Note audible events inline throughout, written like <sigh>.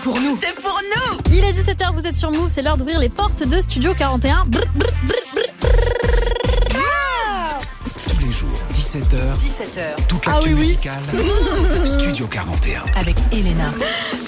pour nous. C'est pour nous. Il est 17h, vous êtes sur Move, c'est l'heure d'ouvrir les portes de Studio 41. Brr, brr, brr, 17h, 17h toute Ah l'actu oui, oui. musicale. <laughs> Studio 41. avec Elena.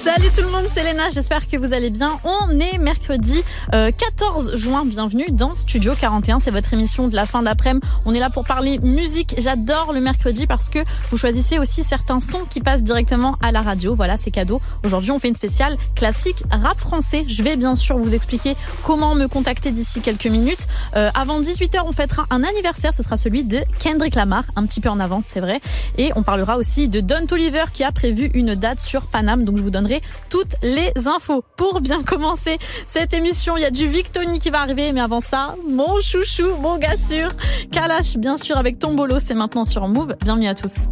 Salut tout le monde, c'est Léna, j'espère que vous allez bien. On est mercredi euh, 14 juin, bienvenue dans Studio 41, c'est votre émission de la fin d'après-midi. On est là pour parler musique, j'adore le mercredi parce que vous choisissez aussi certains sons qui passent directement à la radio, voilà c'est cadeau. Aujourd'hui on fait une spéciale classique rap français, je vais bien sûr vous expliquer comment me contacter d'ici quelques minutes. Euh, avant 18h on fêtera un anniversaire, ce sera celui de Kendrick Lamar, un petit peu en avance c'est vrai. Et on parlera aussi de Don Toliver qui a prévu une date sur Paname, donc je vous donnerai toutes les infos. Pour bien commencer cette émission, il y a du Victoni qui va arriver, mais avant ça, mon chouchou, mon gars sûr, Kalash bien sûr avec Tombolo, c'est maintenant sur Move. Bienvenue à tous.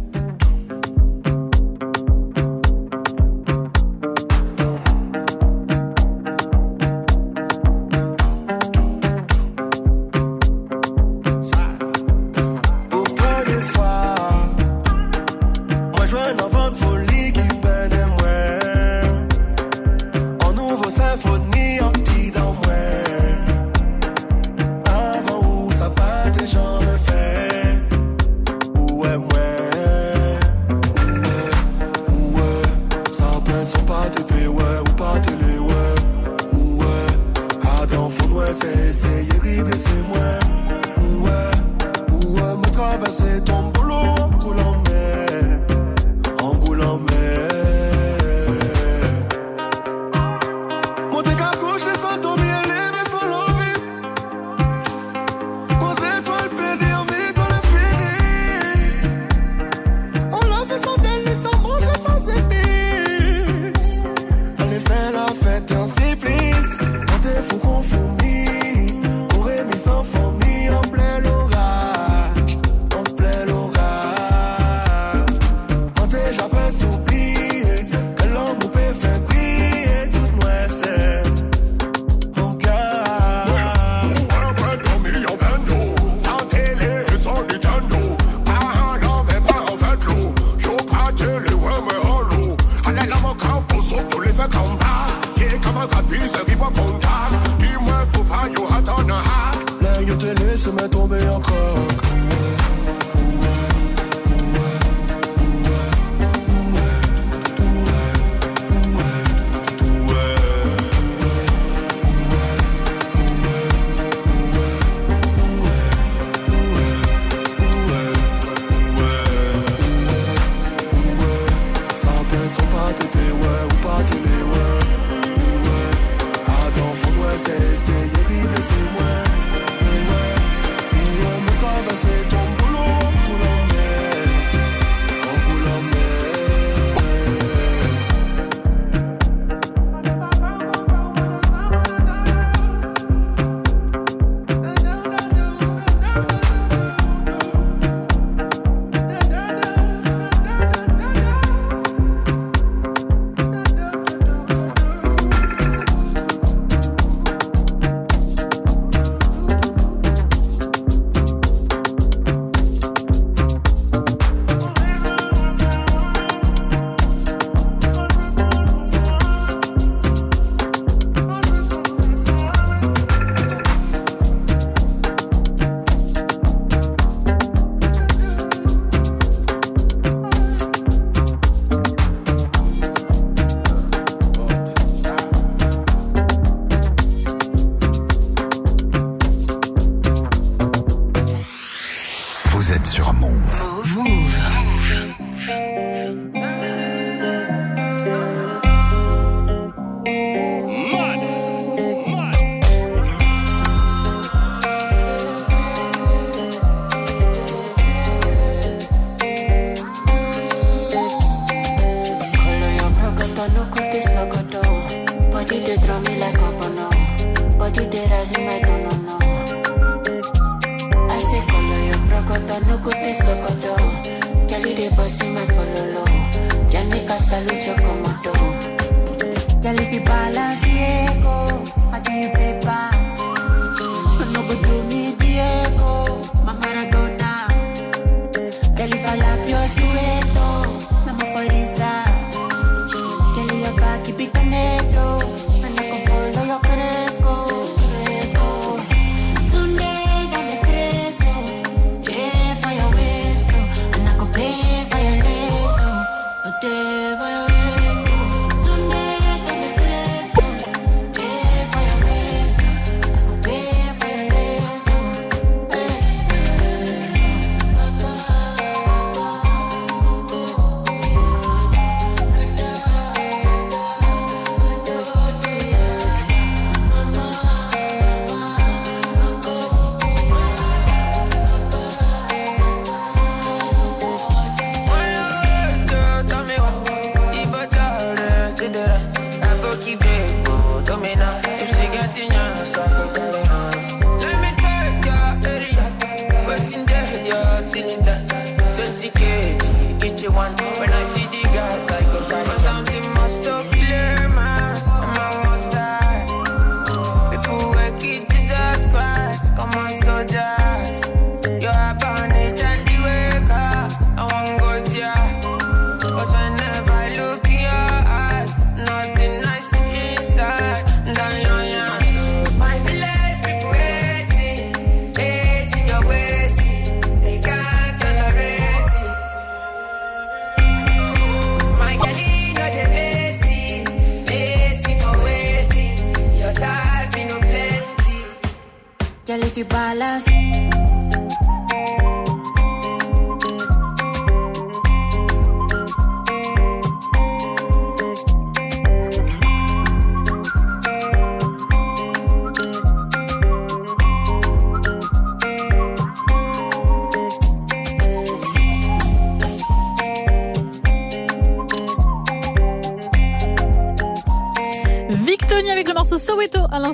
balas.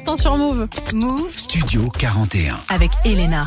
L'instant sur Move. Move Studio 41. avec Elena.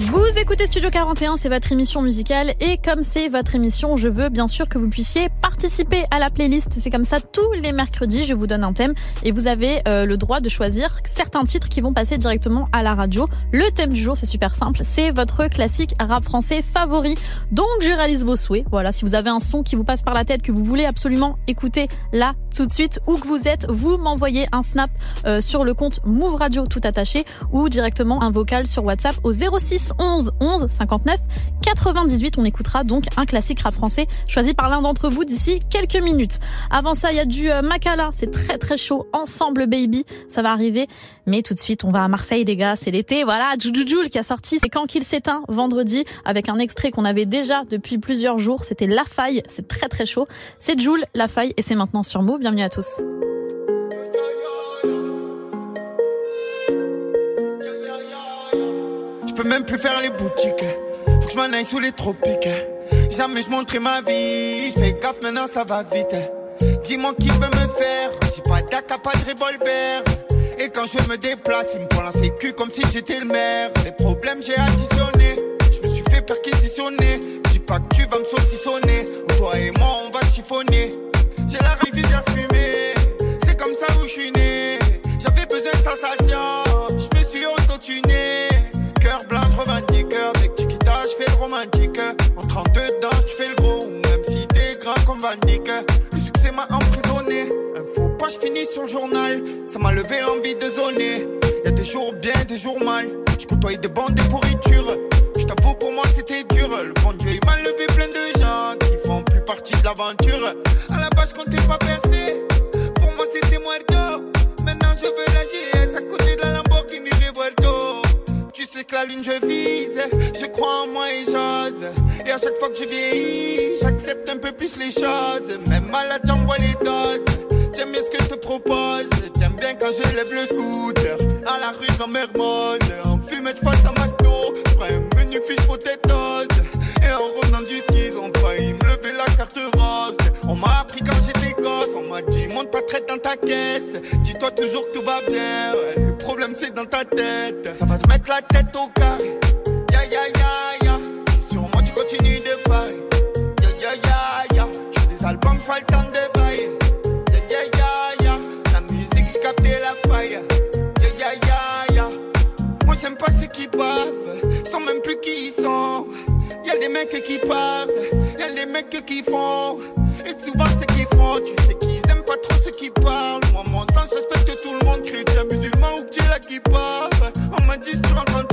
Vous écoutez Studio 41, c'est votre émission musicale et comme c'est votre émission, je veux bien sûr que vous puissiez participer à la playlist. C'est comme ça tous les mercredis, je vous donne un thème et vous avez euh, le droit de choisir certains titres qui vont passer directement à la radio. Le thème du jour, c'est super simple, c'est votre classique rap français favori. Donc je réalise vos souhaits. Voilà, si vous avez un son qui vous passe par la tête que vous voulez absolument écouter là tout de suite où que vous êtes, vous m'envoyez un snap euh, sur le compte Move Radio tout attaché ou directement un vocal sur WhatsApp au 06 11 11 59 98. On écoutera donc un classique rap français choisi par l'un d'entre vous d'ici quelques minutes. Avant ça, il y a du euh, Makala, c'est très très chaud. Ensemble Baby, ça va arriver. Mais tout de suite, on va à Marseille les gars, c'est l'été. Voilà, Jujujoul qui a sorti C'est quand qu'il s'éteint vendredi avec un extrait qu'on avait déjà depuis plusieurs jours. C'était La Faille, c'est très très chaud. C'est Jules, La Faille et c'est maintenant sur Move. Bienvenue à tous. Je peux même plus faire les boutiques. Faut que je m'en aille sous les tropiques. Jamais je montrais ma vie. Je fais gaffe maintenant, ça va vite. Dis-moi qui veut me faire. J'ai pas d'AK, pas de revolver. Et quand je me déplace, il me prend la sécu comme si j'étais le maire. Les problèmes, j'ai additionné. Je me suis fait perquisitionner. Dis pas que tu vas me saucissonner. Toi et moi, on va chiffonner. J'ai la rivière fumée. C'est comme ça où je suis né. J'avais besoin de sensation. Le succès m'a emprisonné. Un pas, je finis sur le journal. Ça m'a levé l'envie de zoner. Y a des jours bien, des jours mal. Je côtoie des bandes de pourriture. Je t'avoue, pour moi, c'était dur. Le bon Dieu, il m'a levé plein de gens qui font plus partie de l'aventure. À la base, je comptais pas percer. Pour moi, c'était muerto. Maintenant, je veux la GS à côté de la Lamborghini Revuelto. Tu sais que la lune, je vise. Je crois en moi et j'ose. Et à chaque fois que je vieillis, j'accepte un peu plus les choses. Même malade, j'envoie les doses. J'aime bien ce que je te propose. J'aime bien quand je lève le scooter. À la rue, j'en mermose. En fumette, je passe à McDo. Prends un menu fish potatoes. Et en revenant du ski, ils ont failli me lever la carte rose. On m'a appris quand j'étais gosse. On m'a dit, monte pas traite dans ta caisse. Dis-toi toujours que tout va bien. Le problème, c'est dans ta tête. Ça va te mettre la tête au carré. Temps de bailler. Ya. La musique, j'captais la faille. Ya ya ya ya. Moi j'aime pas ceux qui bavent, sans même plus qui ils sont. Y'a des mecs qui parlent, y'a des mecs qui font. Et souvent ceux qui font, tu sais qu'ils aiment pas trop ceux qui parlent. Moi mon sens, je respecte tout le monde, chrétien, musulman ou que là qui parle. On m'a dit tu rentres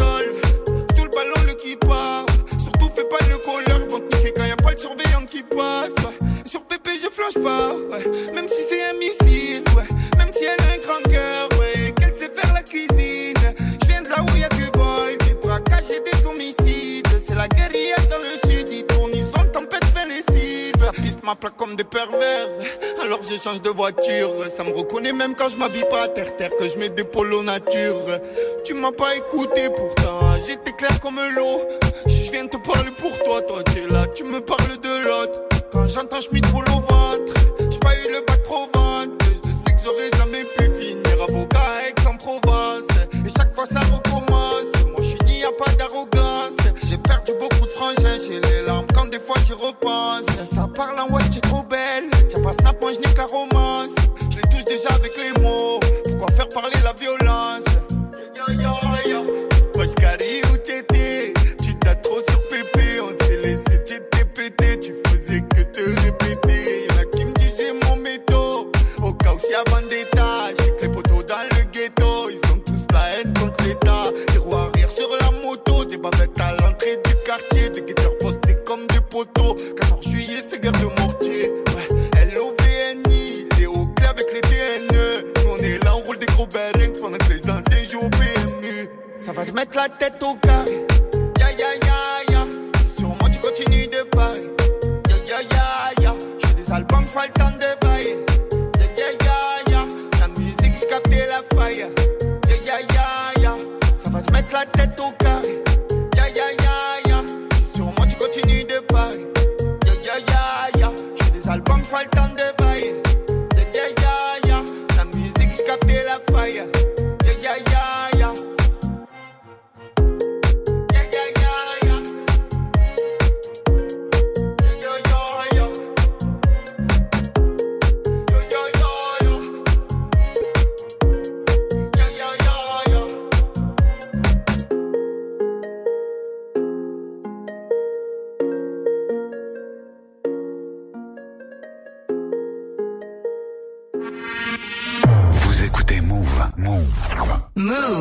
flanche pas, ouais. même si c'est un missile, ouais. Même si elle a un grand cœur, ouais. Qu'elle sait faire la cuisine. Je viens de là où y a du vol, des braquages et des homicides. C'est la guerrière dans le sud, ils tournent, ils ont tempête lessive. Ça piste ma plaque comme des pervers, alors je change de voiture. Ça me reconnaît même quand je m'habille pas à terre-terre, que je mets des polos nature. Tu m'as pas écouté pourtant, j'étais clair comme l'eau. Je viens te parler pour toi, toi t'es là, tu me parles de l'autre. Quand j'entends Schmidt pour au ventre, j'ai pas eu le bac pro Je sais que j'aurais jamais pu finir avocat Aix-en-Provence. Et chaque fois ça recommence. Moi je suis n'y a pas d'arrogance. J'ai perdu beaucoup de frangins, j'ai les larmes quand des fois j'y repense. Ça parle en ouais, t'es trop belle. Tiens pas snap, moi je n'ai romance. Je les touche déjà avec les mots. Pourquoi faire parler la violence? Yo, yo, yo. parti à Vendetta. J'ai que les poteaux dans le ghetto, ils ont tous la haine contre l'État. Des roues arrière sur la moto, des bavettes à l'entrée du quartier, des guetteurs postés comme des poteaux. 14 juillet, c'est guerre de mortier. Ouais, LOVNI, les hauts clés avec les DNE. Nous on est là, on roule des gros bearings pendant que les anciens jouent au PMU. Ça va te mettre la tête au carré. like that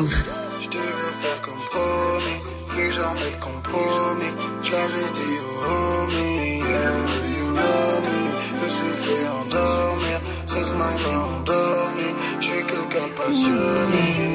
Love. Je devais faire comme promis, plus jamais de compromis. Je l'avais dit au homie, yeah, you know. Je me suis fait endormir, ce smile endormi. Je suis quelqu'un passionné.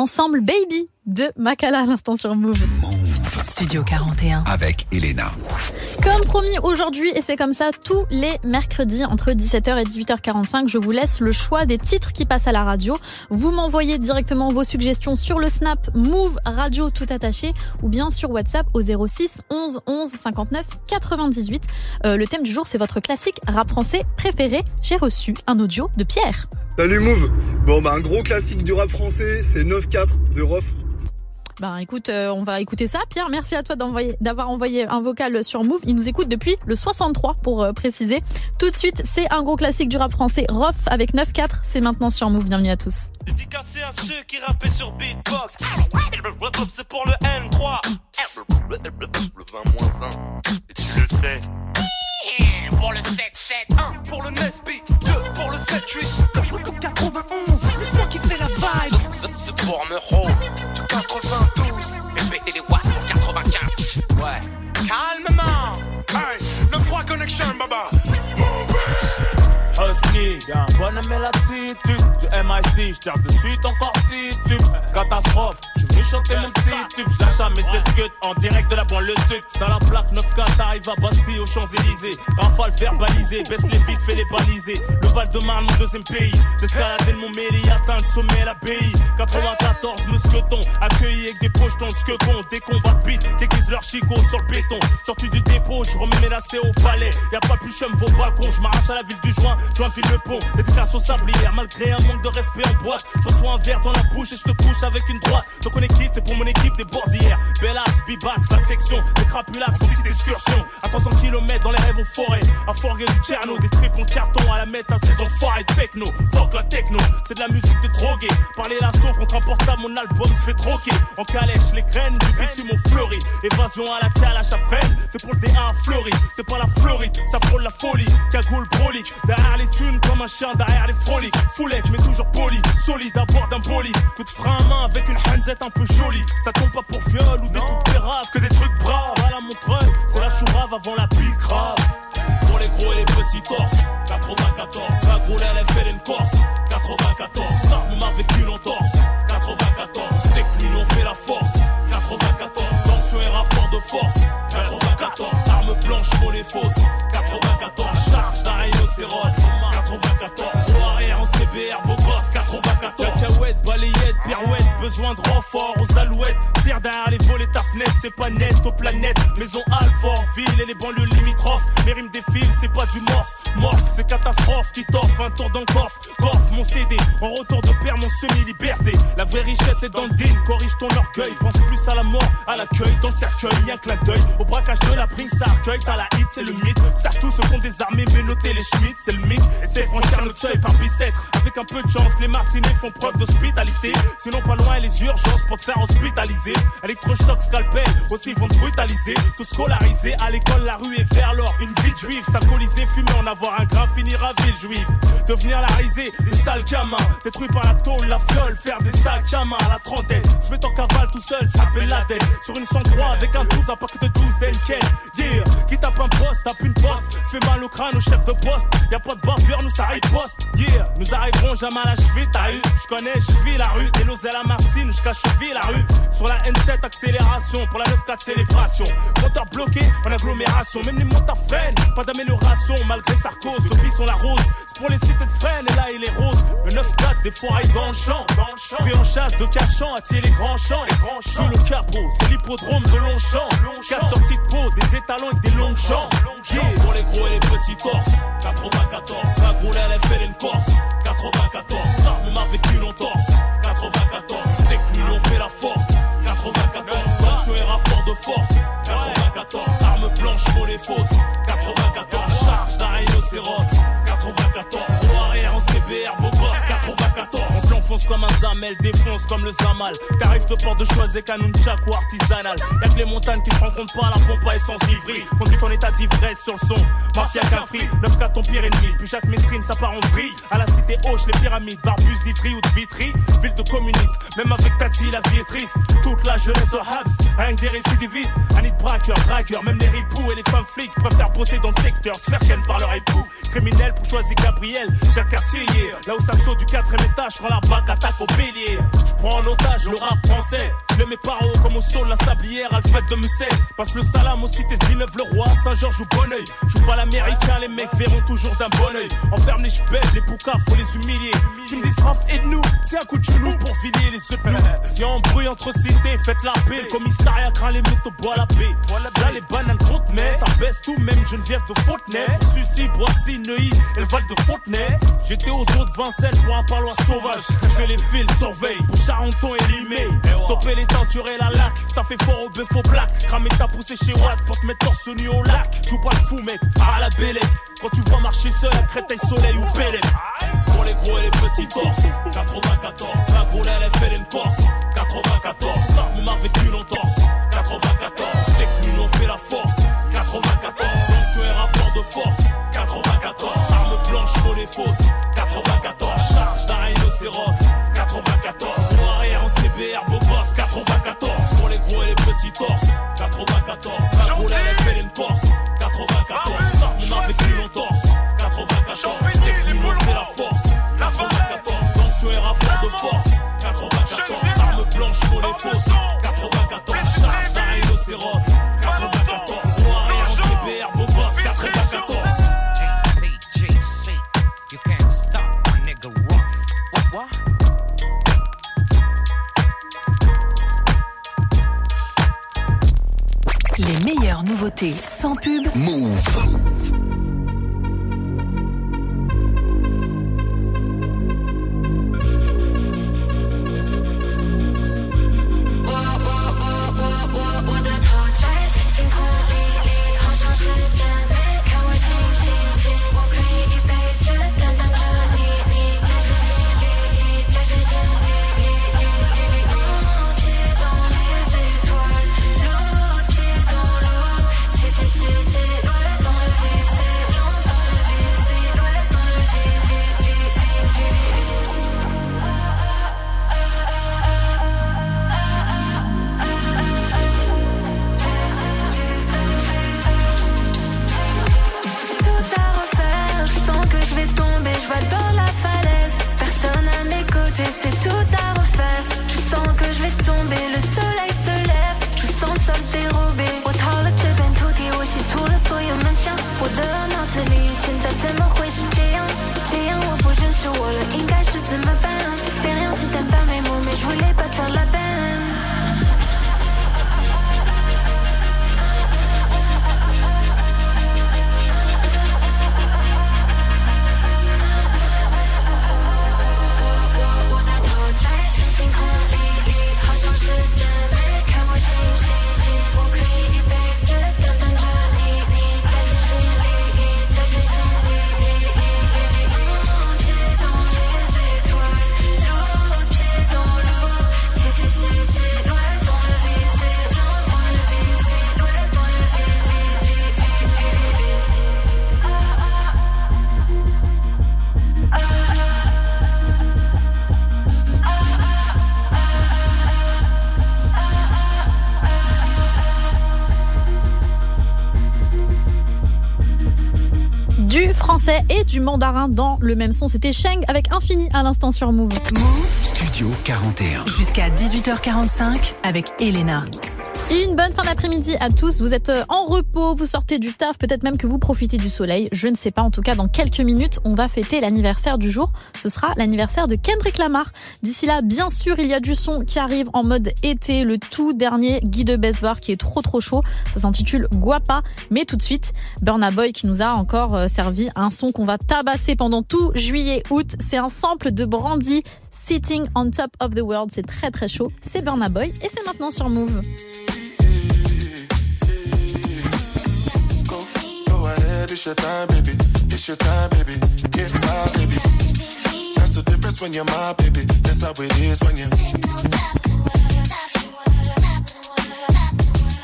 Ensemble Baby de Makala à l'instant sur Move. Studio 41. Avec Elena. Comme promis aujourd'hui, et c'est comme ça tous les mercredis entre 17h et 18h45, je vous laisse le choix des titres qui passent à la radio. Vous m'envoyez directement vos suggestions sur le Snap Move Radio tout attaché ou bien sur WhatsApp au 06 11 11 59 98. Euh, le thème du jour, c'est votre classique rap français préféré. J'ai reçu un audio de Pierre. Salut Move Bon bah un gros classique du rap français, c'est 9-4 de Rof. Ben écoute, euh, on va écouter ça. Pierre, merci à toi d'avoir envoyé un vocal sur Move. Il nous écoute depuis le 63 pour euh, préciser. Tout de suite, c'est un gros classique du rap français, Rof avec 9-4. C'est maintenant sur Move. Bienvenue à tous. Dédicacé à ceux qui rappaient sur beatbox. C'est pour le N3. Le 20-1. Et tu le sais. Pour le 7-7. 1 pour le Nesby. 2 pour le 7-8. 91. C'est moi qui fais la vibe. C'est pour Meuro. 92. Répétez les watts pour 95. Ouais. Calmement. Hey, le 3 connection, baba. Husky, y'a un bonhomme et l'attitude Du MIC, j'tire de suite encore titube Catastrophe, je chanter mon petit tube J'lâche jamais cette scut en direct de la banlieue sud Dans la plaque 9K, t'arrives à Bastille aux Champs-Élysées. Rafale verbalisé, baisse les vides, fais les baliser. Le Val-de-Marne, mon deuxième pays. J'escaladais mon mairie, atteint le sommet, l'abbaye 94, mousqueton Accueilli avec des pochetons de skeuton Des combats de beat, déguisent leur chicot sur le béton. Sorti du dépôt, je remets mes lacets au palais. Y'a pas plus chum vos balcons, je m'arrache à la ville du joint. Je m'enfile le pont, dédicace au sablière Malgré un manque de respect en boîte Je reçois un verre dans la bouche et je te couche avec une droite c'est pour mon équipe des bordières. Bellax, Bibax, la section Des crapulax, petite excursion. À 300 km dans les rêves en forêt. À forger du Tcherno, des tripes en carton À la mettre à saison foirée de techno. Fuck la techno, c'est de la musique de drogué Parler l'assaut contre un portable, mon album se fait troquer. En calèche, les graines du bitume ont fleuri. Évasion à la calache à freine C'est pour le D1 fleuri, c'est pas la Floride Ça frôle la folie, cagoule brolique Derrière les thunes comme un chien derrière les froliques. Foulette mais toujours poli, solide à bord d'un bolide. Coup de frein à main avec une hanzette un peu jolie Ça tombe pas pour viol ou des trucs graves Que des trucs braves. À la montreuil C'est la chourave avant la pique grave. Pour les gros et les petits torses 94, la groule elle fait une corse 94, Sarme avec une entorse 94, c'est que l'union fait la force 94, tension et rapport de force 94, arme blanche, monnaie fausse 94, charge d'un rhinocéros 94, gros arrière en CBR, beau gosse 94, cacahuète, balayette, pirouette, besoin de aux alouettes, tire derrière les volets ta fenêtre, c'est pas net aux planètes, maison Alfort, ville et les banlieues limitrophes, mes rimes défilent, c'est pas du morse, morse, catastrophe qui t'offre un tour dans le coffre, coffre mon CD, en retour de père mon semi-liberté, la vraie richesse est dans le din, corrige ton orgueil, pense plus à la mort, à l'accueil, dans le cercueil, y'a un clin d'œil, au braquage de la prime, ça accueille, t'as la hit, c'est le mythe, serre tous ceux des armées, mais notez les schmitts, c'est le mythe, c'est franchir notre seuil par bicêtre, avec un peu de chance, les martinets font preuve d'hospitalité, sinon pas loin les urgences pour te faire hospitaliser, électrochoc, scalpel, aussi vont te brutaliser, tout scolarisé, à l'école la rue est vers l'or, une vie juive, s'alcooliser, fumer, en avoir un grain, finir à ville juive, devenir la risée, des sales gamins, détruits par la tôle, la fiole, faire des sacs à main à la trentaine, se mettre en cavale tout seul, s'appelle la tête, sur une 103 avec un 12, un paquet de 12 d'Enken, yeah, qui tape un poste, tape une poste, fait mal au crâne au chef de poste, y a pas de bavure, nous ça poste, yeah, nous arriverons jamais à la cheville, t'as eu, je connais, je vis la rue, des à la Martine, jusqu'à cheville la rue, sur la N7 accélération, pour la 9-4 célébration, moteur bloqué en agglomération, même les motards freinent, pas d'amélioration, malgré Sarkozy, sont la rose, c'est pour les cités de freine, et là il est rose, le 9-4 des foirailles dans le champ, pris en chasse de cachant, attirer les grands champs, les grands champs, sous le capot, c'est l'hippodrome de Longchamp, 4 sorties de peau, des étalons avec des longs champs, yeah, pour les gros et les petits torses, 94, la groule elle fait une corse, 94, ça même avec une entorse, 94, c'est que l'union fait la force, 94, tension et rapport de force, 94, arme blanche, monnaie fausse, 94, rhinocéros, 94, gros arrière en CBR, beau gosse, 94, on t'enfonce comme un zamel, défonce comme le zamal, tarif de port de choisir canon tchak ou artisanal, y'a les montagnes qui se rencontrent pas la pompe à essence livrée, conduit en état d'ivresse sur le son, mafia cafri, 9 ton pire ennemi, puis Jacques Mesrine ça part en vrille, à la cité Hoche, les pyramides, Barbus, d'Ivry ou de Vitry, ville de communistes, même avec Tati la vie est triste, toute la jeunesse au Habs, rien que des récidivistes, de braqueur, dragueur, même les ripoux et les femmes flics préfèrent bosser dans le secteur, se faire par leur époux, criminel pour choisir Gabriel, Jacques Cartier, yeah. là où ça saute du quatrième étage, je prends la bac attaque au bélier. Je prends en otage le rap français. Je mets par haut comme au sol la sablière, Alfred de Musset. Passe le salam aux cités de Villeneuve-le-Roi, Saint-Georges au Bonneuil. Joue pas l'américain, les mecs verront toujours d'un bon oeil. Enferme les chebelles, les boucas, faut les humilier. Tu me dis Raph, aide-nous, tiens un coup de genou pour filer les œufs. Si on bruit entre cités, faites la paix. Le commissariat craint les métaux, bois la paix. Là les bananes comptent, mais ça baisse tout, même Geneviève de Fontenay. Sucy, Boissy, Neuilly, et le Val de Fontenay. J'étais aux de Vincennes pour un parloir sauvage. Fais les fils, surveille, pour Charenton et Limay. Stopper les tentures et la lac, ça fait fort au bœuf au black. Cramer ta poussée chez Watt pour te mettre torse nu au lac. Joue pas le fou, mec, à la bélec. Quand tu vois marcher seul à Créteil, Soleil ou Bélec. Pour les gros et les petits torses, 94. La goule, elle fait Corse, 94. Même avec une entorse, 94. Du mandarin dans le même son. C'était Sheng avec Infini à l'instant sur Move. Studio 41. Jusqu'à 18h45 avec Elena. Une bonne fin d'après-midi à tous. Vous êtes euh, en repos, vous sortez du taf, peut-être même que vous profitez du soleil. Je ne sais pas. En tout cas, dans quelques minutes, on va fêter l'anniversaire du jour. Ce sera l'anniversaire de Kendrick Lamar. D'ici là, bien sûr, il y a du son qui arrive en mode été. Le tout dernier Guy de Besbar qui est trop trop chaud. Ça s'intitule Guapa. Mais tout de suite, Burna Boy qui nous a encore euh, servi un son qu'on va tabasser pendant tout juillet-août. C'est un sample de Brandy, Sitting on Top of the World. C'est très très chaud. C'est Burna Boy et c'est maintenant sur Move. It's your time, baby. It's your time, baby. Get my baby. That's the difference when you're my baby. That's how it is when you.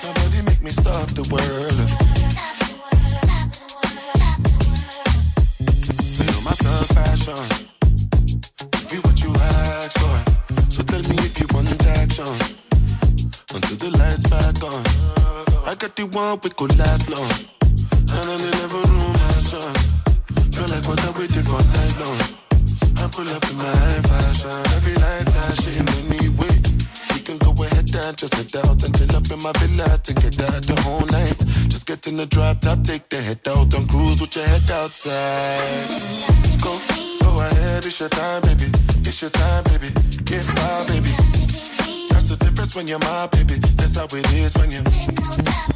Nobody make me stop the world. Feel my thug passion. Be what you asked for. So tell me if you want action. Until the lights back on. I got the one we could last long. And I never knew my action. Feel like what I waited for night long. I pull up in my fashion. Every night flashing anyway. We can go ahead and just head out and chill up in my villa together the whole night. Just get in the drop top, take the head out and cruise with your head outside. Go, go ahead, it's your time, baby. It's your time, baby. Get wild, baby. That's the difference when you're my baby. That's how it is when you.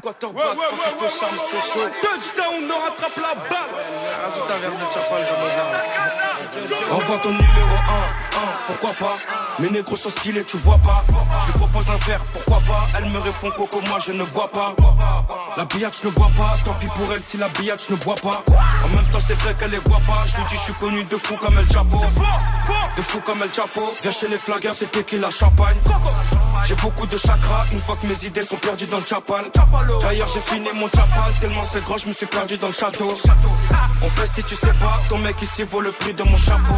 Quarterback, ouais, ouais, ouais, ouais, charme, c'est chaud. Touchdown, on rattrape la balle. Rajoute un verre de chapal, je me Envoie ton numéro 1, 1, pourquoi pas? Mes négros sont stylés, tu vois pas. Je lui propose un verre, pourquoi pas? Elle me répond Coco, moi je ne bois pas. La billette, je ne bois pas Tant pis pour elle si la billette, je ne bois pas. En même temps, c'est vrai qu'elle est boit pas. Je lui dis, je suis connu de fou comme El Chapo. De fou comme El Chapo. Viens chez les flaggers, c'était qui la champagne j'ai beaucoup de chakras une fois que mes idées sont perdues dans le chapal. D'ailleurs, j'ai fini mon chapal tellement c'est grand, je me suis perdu dans le château. On pèse si tu sais pas, ton mec ici vaut le prix de mon chapeau.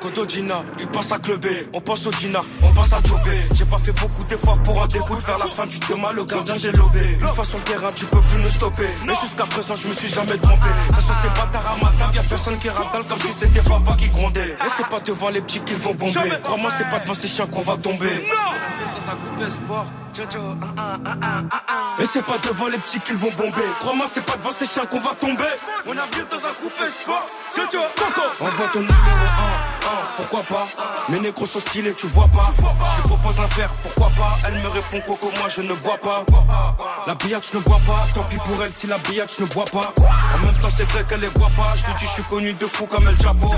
Kodo Gina, il pense à clubber, on pense au Gina, on pense à jobber. J'ai pas fait beaucoup d'efforts pour en découdre, vers la fin du chemin, le gardien j'ai lobé. Une fois sur le terrain, tu peux plus nous stopper. Mais jusqu'à présent, je me suis jamais trompé. Ça sont ces bâtards à ma table, y'a personne qui ratale comme si c'était papa qui grondait. Et c'est pas devant les petits qu'ils vont bomber. Crois-moi, c'est pas devant ces chiens qu'on va tomber. Jojo, Et c'est pas devant les petits qu'ils vont bomber. Crois-moi, c'est pas devant ces chiens qu'on va tomber. On a vu dans un coupé sport, Jojo, Coco. Envoie ton numéro 1, 1, pourquoi pas? Mes négros sont stylés, tu vois pas. Je propose un verre, pourquoi pas? Elle me répond Coco, moi je ne bois pas. La billette, je ne bois pas. Tant pis pour elle si la billette, je ne bois pas. En même temps, c'est vrai qu'elle est boit pas. Je lui dis, je suis connu de fou comme El Chapo.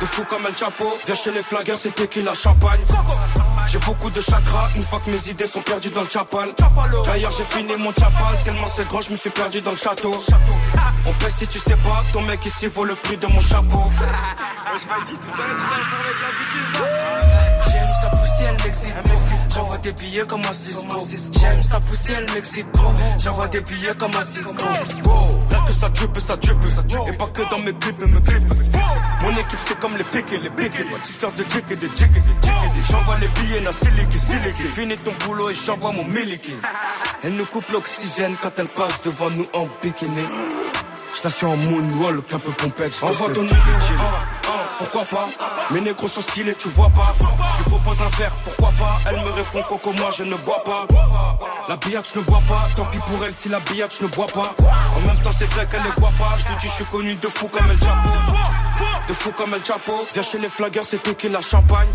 De fou comme El Chapo. Viens chez les flaggers, c'était qui la champagne j'ai beaucoup de chakras une fois que mes idées sont perdues dans le chapal. D'ailleurs, j'ai fini mon chapal tellement c'est grand, je me suis perdu dans le château. On pèse si tu sais pas, ton mec ici vaut le prix de mon chapeau. J'aime sa poussière, elle m'excite trop. J'envoie des billets comme un Cisco. J'aime sa poussière, elle m'excite. J'envoie des billets comme un Cisco. Là que ça drip et ça drip. Et pas que dans mes clips et mes clips. Mon équipe c'est comme les piquets, les piquets. Dick et de dick et de dick et de- J'envoie les billets, na siliki, siliki. Finis ton boulot et j'envoie mon miliki. <laughs> Elle nous coupe l'oxygène quand elle passe devant nous en bikini. Station en moonwalk, un peu complexe. Envoie ton 1, pourquoi pas? Mes négros sont stylés, tu vois pas. Je lui propose un verre, pourquoi pas? Elle me répond Coco, moi je ne bois pas. La billette, je ne bois pas. Tant pis pour elle si la billette, je ne bois pas. En même temps, c'est vrai qu'elle est boit pas. Je lui dis, je suis connu de fou comme El Chapo De fou comme El Chapo Viens chez les flaggers, c'était qui la champagne.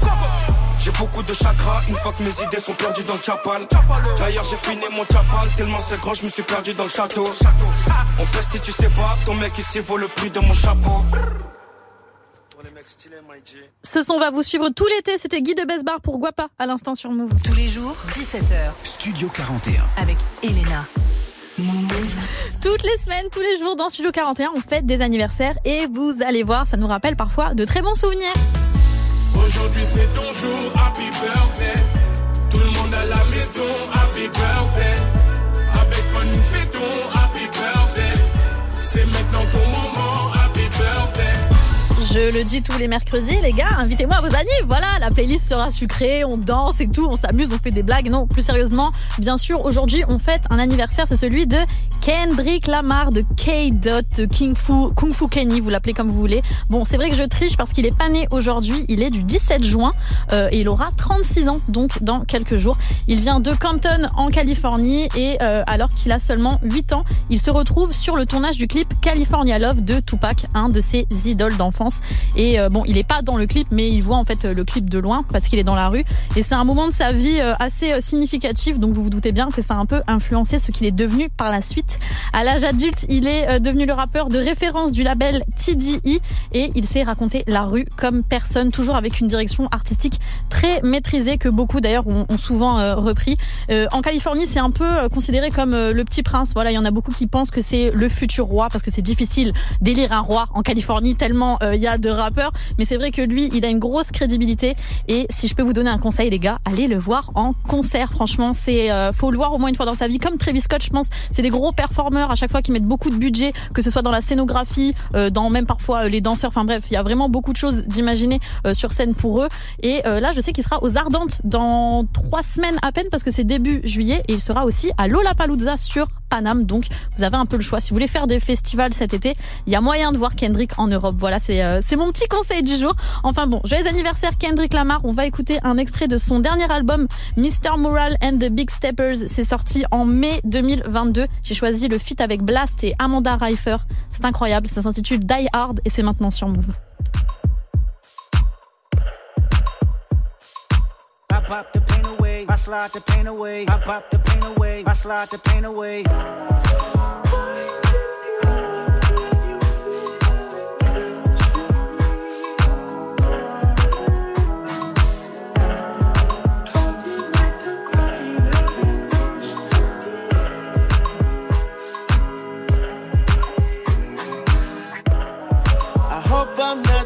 J'ai beaucoup de chakras. Une fois que mes idées sont perdues dans le chapal. D'ailleurs, j'ai fini mon chapal. Tellement c'est grand, je me suis perdu dans le château. On pèse si tu sais pas, ton mec ici vaut le prix de mon chapeau. Ce son va vous suivre tout l'été. C'était Guy de Besbar pour Guapa à l'instant sur Move. Tous les jours, 17h. Studio 41. Avec Elena. Toutes les semaines, tous les jours dans Studio 41, on fête des anniversaires et vous allez voir, ça nous rappelle parfois de très bons souvenirs. Aujourd'hui c'est ton jour, happy birthday. Tout le monde à la maison, happy birthday. Avec moi nous fêtons, happy Je le dis tous les mercredis, les gars, invitez-moi à vos annives. Voilà, la playlist sera sucrée, on danse et tout, on s'amuse, on fait des blagues. Non, plus sérieusement, bien sûr, aujourd'hui, on fête un anniversaire, c'est celui de Kendrick Lamar de K. King Fu, Kung Fu Kenny, vous l'appelez comme vous voulez. Bon, c'est vrai que je triche parce qu'il est pas né aujourd'hui, il est du 17 juin euh, et il aura 36 ans, donc dans quelques jours. Il vient de Compton en Californie et euh, alors qu'il a seulement 8 ans, il se retrouve sur le tournage du clip California Love de Tupac, un de ses idoles d'enfance. Et euh, bon, il est pas dans le clip, mais il voit en fait le clip de loin parce qu'il est dans la rue. Et c'est un moment de sa vie assez significatif, donc vous vous doutez bien que ça a un peu influencé ce qu'il est devenu par la suite. À l'âge adulte, il est euh, devenu le rappeur de référence du label TDE et il sait raconter la rue comme personne, toujours avec une direction artistique très maîtrisée que beaucoup d'ailleurs ont, souvent euh, repris. Euh, en Californie, c'est un peu considéré comme le petit prince. Voilà, il y en a beaucoup qui pensent que c'est le futur roi parce que c'est difficile d'élire un roi en Californie tellement il y a de rappeurs. Mais c'est vrai que lui, il a une grosse crédibilité. Et si je peux vous donner un conseil, les gars, allez le voir en concert. Franchement, c'est faut le voir au moins une fois dans sa vie. Comme Travis Scott, je pense, c'est des gros performeurs à chaque fois qui mettent beaucoup de budget, que ce soit dans la scénographie, euh, dans même parfois euh, les danseurs. Enfin bref, il y a vraiment beaucoup de choses d'imaginer euh, sur scène pour eux. Et là, je sais qu'il sera aux Ardentes dans trois semaines à peine parce que c'est début juillet et il sera aussi à Lollapalooza sur Paname. Donc, vous avez un peu le choix. Si vous voulez faire des festivals cet été, il y a moyen de voir Kendrick en Europe. Voilà, c'est c'est mon petit conseil du jour. Enfin bon, joyeux anniversaire Kendrick Lamar. On va écouter un extrait de son dernier album, Mr. Moral and the Big Steppers. C'est sorti en mai 2022. J'ai choisi le feat avec Blast et Amanda Reifer. C'est incroyable. Ça s'intitule Die Hard et c'est maintenant sur Move.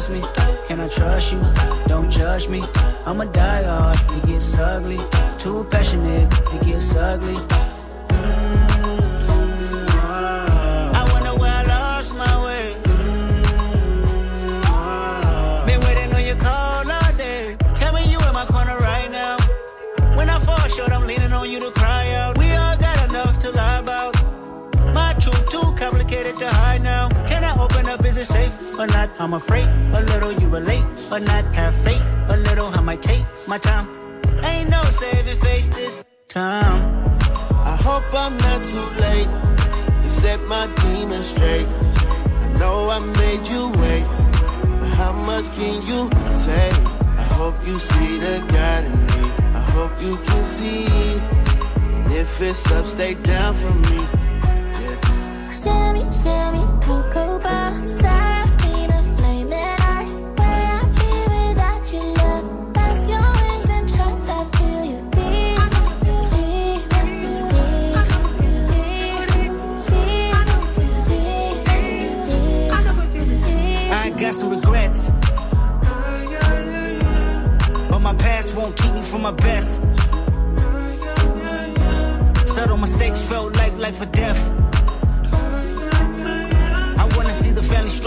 trust me? Can I trust you? Don't judge me. I'm a die hard, it gets ugly. Too passionate, it gets ugly. It safe or not? I'm afraid a little you relate or not. Have faith a little. I might take my time. Ain't no saving face this time. I hope I'm not too late to set my demons straight. I know I made you wait, but how much can you take? I hope you see the God in me. I hope you can see. And if it's up, stay down for me. Sherry, Sherry, Cocoa Bar, Seraphina. Where I be without love? Your wings and trust. I feel you deep. Deep. I feel deep. I got some regrets. But my past won't keep me from my best. Subtle mistakes felt like life or death.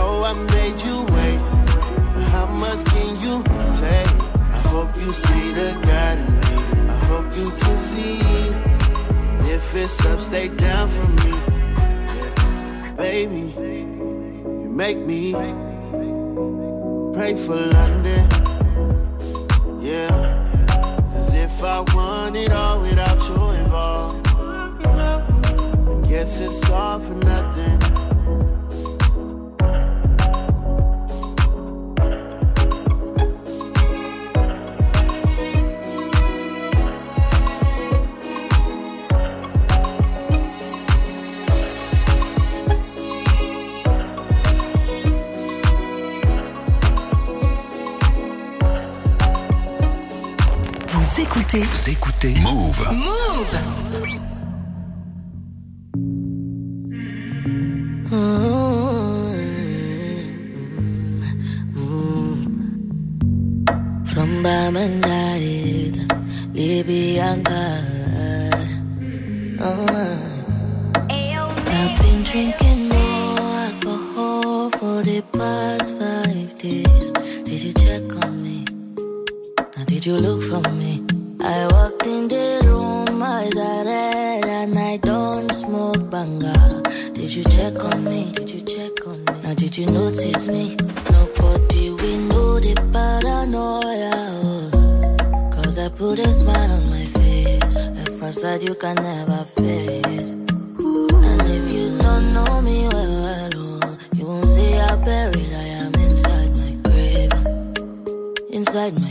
know I made you wait. But how much can you take? I hope you see the God in me. I hope you can see. And if it's up, stay down for me. Baby, you make me pray for London. Yeah. Cause if I want it all without you involved, I guess it's all for nothing. Écoutez Vous écoutez Move. Move. From Bamandait, Libyanka. Oh, uh. I've been drinking more alcohol for the past five days. Did you check on me? Now, did you look for me? You notice me? Nobody we know the paranoia. oh. Cause I put a smile on my face. A facade you can never face. And if you don't know me well, well oh, you won't see how buried I am inside my grave. Inside my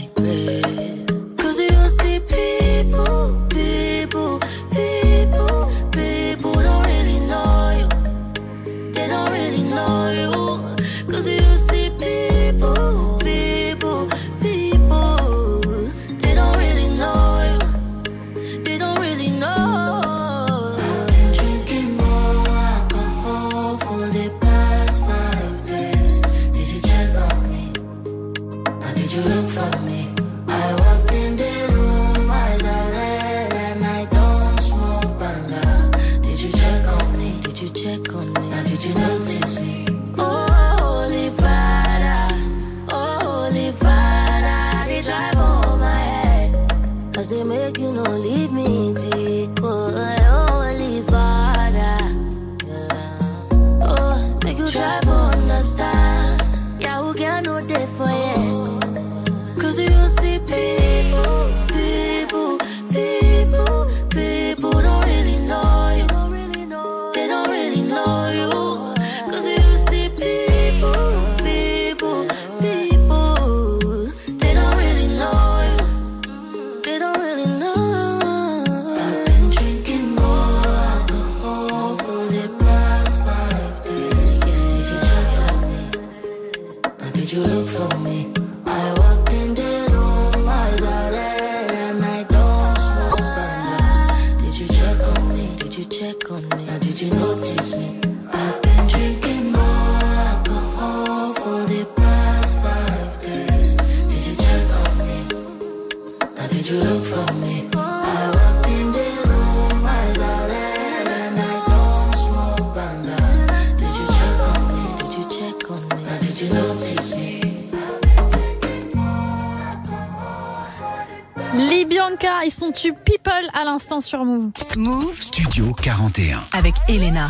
sur Move. Move Studio 41. avec Elena.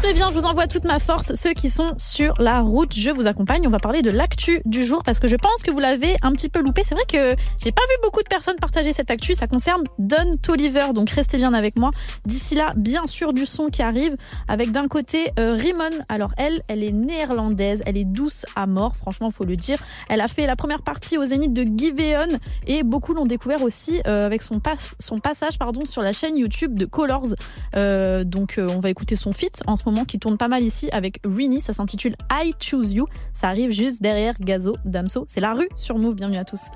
Se met bien, je vous envoie toute ma force. Ceux qui sont sur la route, je vous accompagne. On va parler de l'actu du jour parce que je pense que vous l'avez un petit peu loupé. C'est vrai que j'ai pas vu beaucoup de personnes partager cette actu. Ça concerne Don Toliver, donc restez bien avec moi. D'ici là, bien sûr, du son qui arrive avec d'un côté euh, Rimon. Alors elle, elle est néerlandaise, elle est douce à mort, franchement, faut le dire. Elle a fait la première partie au Zénith de Giveon et beaucoup l'ont découvert aussi euh, avec son, pas- son passage sur la chaîne YouTube de Colors. Euh, donc on va écouter son feat en ce moment qui tourne pas mal ici avec Rini. Ça s'intitule I Choose You. Ça arrive juste derrière Gazo Damso. C'est la rue sur Move. Bienvenue à tous.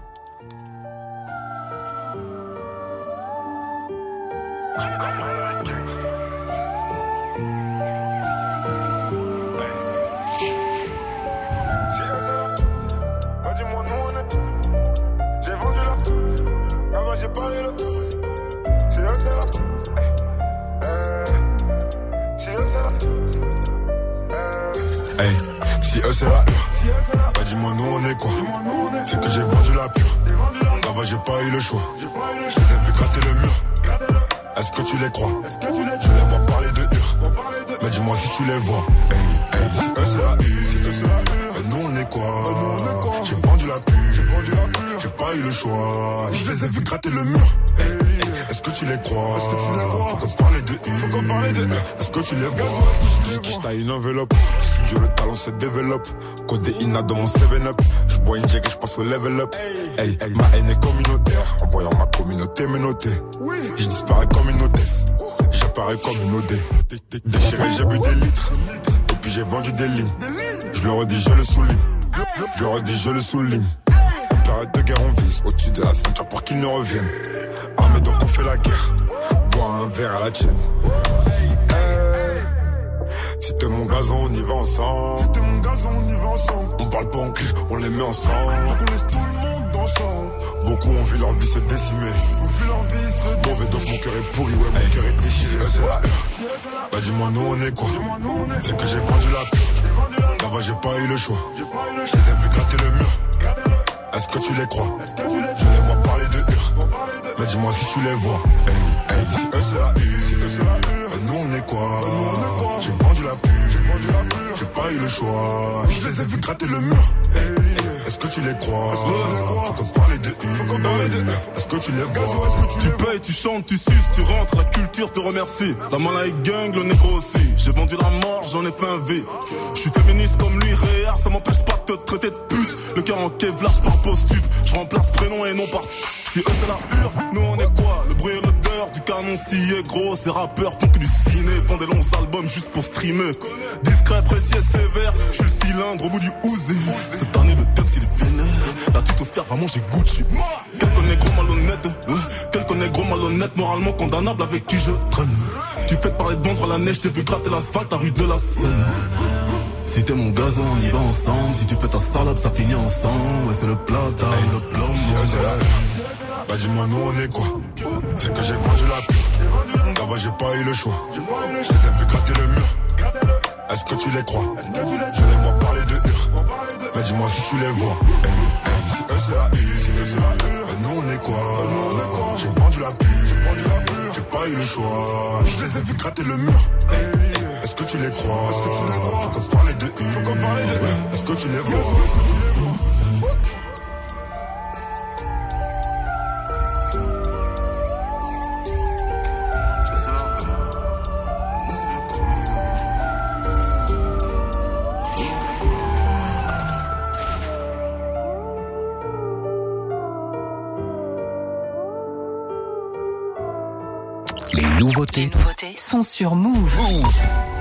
<laughs> eux c'est la pure. Bah dis-moi nous on est quoi? C'est que j'ai vendu la pure. Là-bas j'ai pas eu le choix. Je les ai vu gratter le mur. Est-ce que tu les crois? Je les vois parler de hur. Mais dis-moi si tu les vois. Hey, c'est eux c'est la hur. C'est nous on est quoi? J'ai vendu la pure. J'ai pas eu le choix. Je les ai vu gratter le mur. Est-ce que tu les crois? Est-ce que tu les vois Faut qu'on parle de hur. Faut qu'on parle de Est-ce que tu les vois? Est-ce que tu les vois? une enveloppe. Le talent se développe. Code Ina dans mon 7-up. Je bois une jack et je passe au level up. Hey, ma haine est communautaire. En voyant ma communauté me noter. Je disparais comme une hôtesse. J'apparais comme une OD. Déchiré, j'ai bu des litres. Et puis j'ai vendu des lignes. Je le redis, je le souligne. Je le redis, je le souligne. En période de guerre, on vise au-dessus de la ceinture pour qu'ils ne reviennent. Armés donc on fait la guerre. Bois un verre à la tienne. Si t'es mon gazon, on y va ensemble. Si t'es mon gazon, on y va ensemble. On parle pas en cul, on les met ensemble. Faut qu'on laisse tout le monde ensemble. Beaucoup ont vu leur vie se décimer. Vu leur vie se décimer. Mauvais donc mon cœur est pourri, ouais, mon cœur est déchiré. C'est la. Bah dis-moi, nous on est quoi? C'est que j'ai vendu la pure. Là-bas, j'ai pas eu le choix. Je les ai vus gratter le mur. Est-ce que tu les crois? Je les vois parler de hur. Mais dis-moi si tu les vois. Hey, hey, si eux c'est la hur. Nous on est quoi? La. J'ai vendu la pure. J'ai pas eu le choix. Je les ai vus gratter le mur. Est-ce que tu les crois? Est-ce que tu les crois? Faut qu'on parle de hur. Faut qu'on parle de hur. Est-ce que tu les vois? Est-ce que tu Tu payes, tu chantes, tu suces, tu rentres, la culture te remercie. La malaïque gang, le négro aussi. J'ai vendu la mort, j'en ai fait un V. Je suis féministe comme lui, réard, ça m'empêche pas de te traiter de pute. Le cœur en kevlar, par post-tube. Je remplace prénom et non par. Si eux c'est la hure, nous on est quoi? Le bruit et l'odeur du canon scié, gros. Ces rappeurs font que du ciné, font des longs albums juste pour streamer. Discret, précis et sévère, je suis le cylindre au bout du ouzé. Cette année, le texte il est vénère. La tutosphère va manger Gucci. Quelques négros malhonnêtes, euh, quelques négros malhonnêtes, moralement condamnables avec qui je traîne. Tu fais parler de vendre la neige, t'ai vu gratter l'asphalte à rue de la Seine. Si t'es mon gazon, on y va ensemble. Si tu fais ta salope, ça finit ensemble. Ouais, c'est le plat, le plan. Bah dis-moi nous on est quoi? C'est que j'ai vendu la pure Là-bas j'ai pas eu le choix. Je les ai vus gratter le mur. Est-ce que tu les crois? Je les vois parler de hur Mais dis-moi si tu les vois. Si eux c'est la hur Si eux c'est la hur Bah, Nous on est quoi? J'ai vendu la pure J'ai pas eu le choix. Je les ai vus gratter le mur. Est-ce que tu les crois? Est-ce que tu les hur Faut qu'on parle de hur Est-ce que tu les vois? Sur Move. There's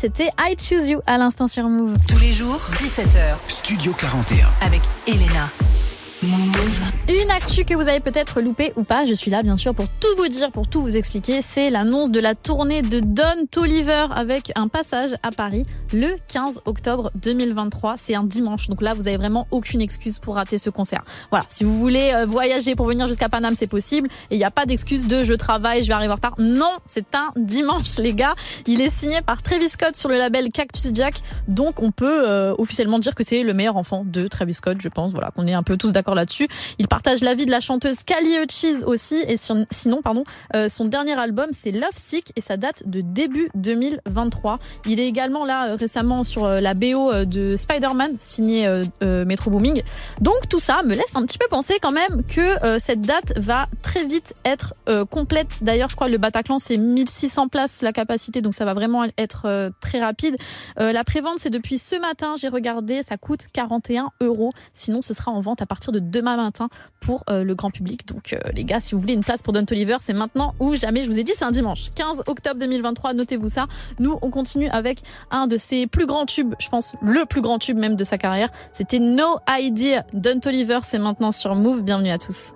c'était I Choose You à l'instant sur Move. Tous les jours, 17h. Studio 41. Avec Elena. Une que vous avez peut-être loupé ou pas, je suis là bien sûr pour tout vous dire, pour tout vous expliquer. C'est l'annonce de la tournée de Don Toliver avec un passage à Paris le 15 octobre 2023. C'est un dimanche, donc là vous avez vraiment aucune excuse pour rater ce concert. Voilà, si vous voulez euh, voyager pour venir jusqu'à Paname, c'est possible. Et il n'y a pas d'excuse de je travaille, je vais arriver en retard. Non, c'est un dimanche les gars. Il est signé par Travis Scott sur le label Cactus Jack, donc on peut euh, officiellement dire que c'est le meilleur enfant de Travis Scott, je pense. Voilà, qu'on est un peu tous d'accord là-dessus. Il partage la vie de la chanteuse Kali Uchis aussi. Et sinon, pardon, euh, son dernier album, c'est Love Sick et ça date de début 2023. Il est également là euh, récemment sur euh, la BO de Spider-Man, signé Metro Booming. Donc tout ça me laisse un petit peu penser quand même que cette date va très vite être complète. D'ailleurs, je crois que le Bataclan, c'est 1600 places la capacité, donc ça va vraiment être très rapide. la prévente, c'est depuis ce matin, j'ai regardé, ça coûte 41 euros. Sinon, ce sera en vente à partir de demain matin pour euh, le grand public. Donc euh, les gars, si vous voulez une place pour Don Toliver, c'est maintenant ou jamais. Je vous ai dit, c'est un dimanche, 15 octobre 2023. Notez-vous ça. Nous, on continue avec un de ses plus grands tubes. Je pense le plus grand tube même de sa carrière. C'était No Idea. Don Toliver, c'est maintenant sur Move. Bienvenue à tous.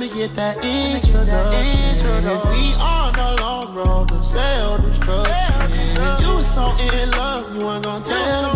Me get that introduction. We on a long road to self destruction. You was so in love, you weren't gonna tell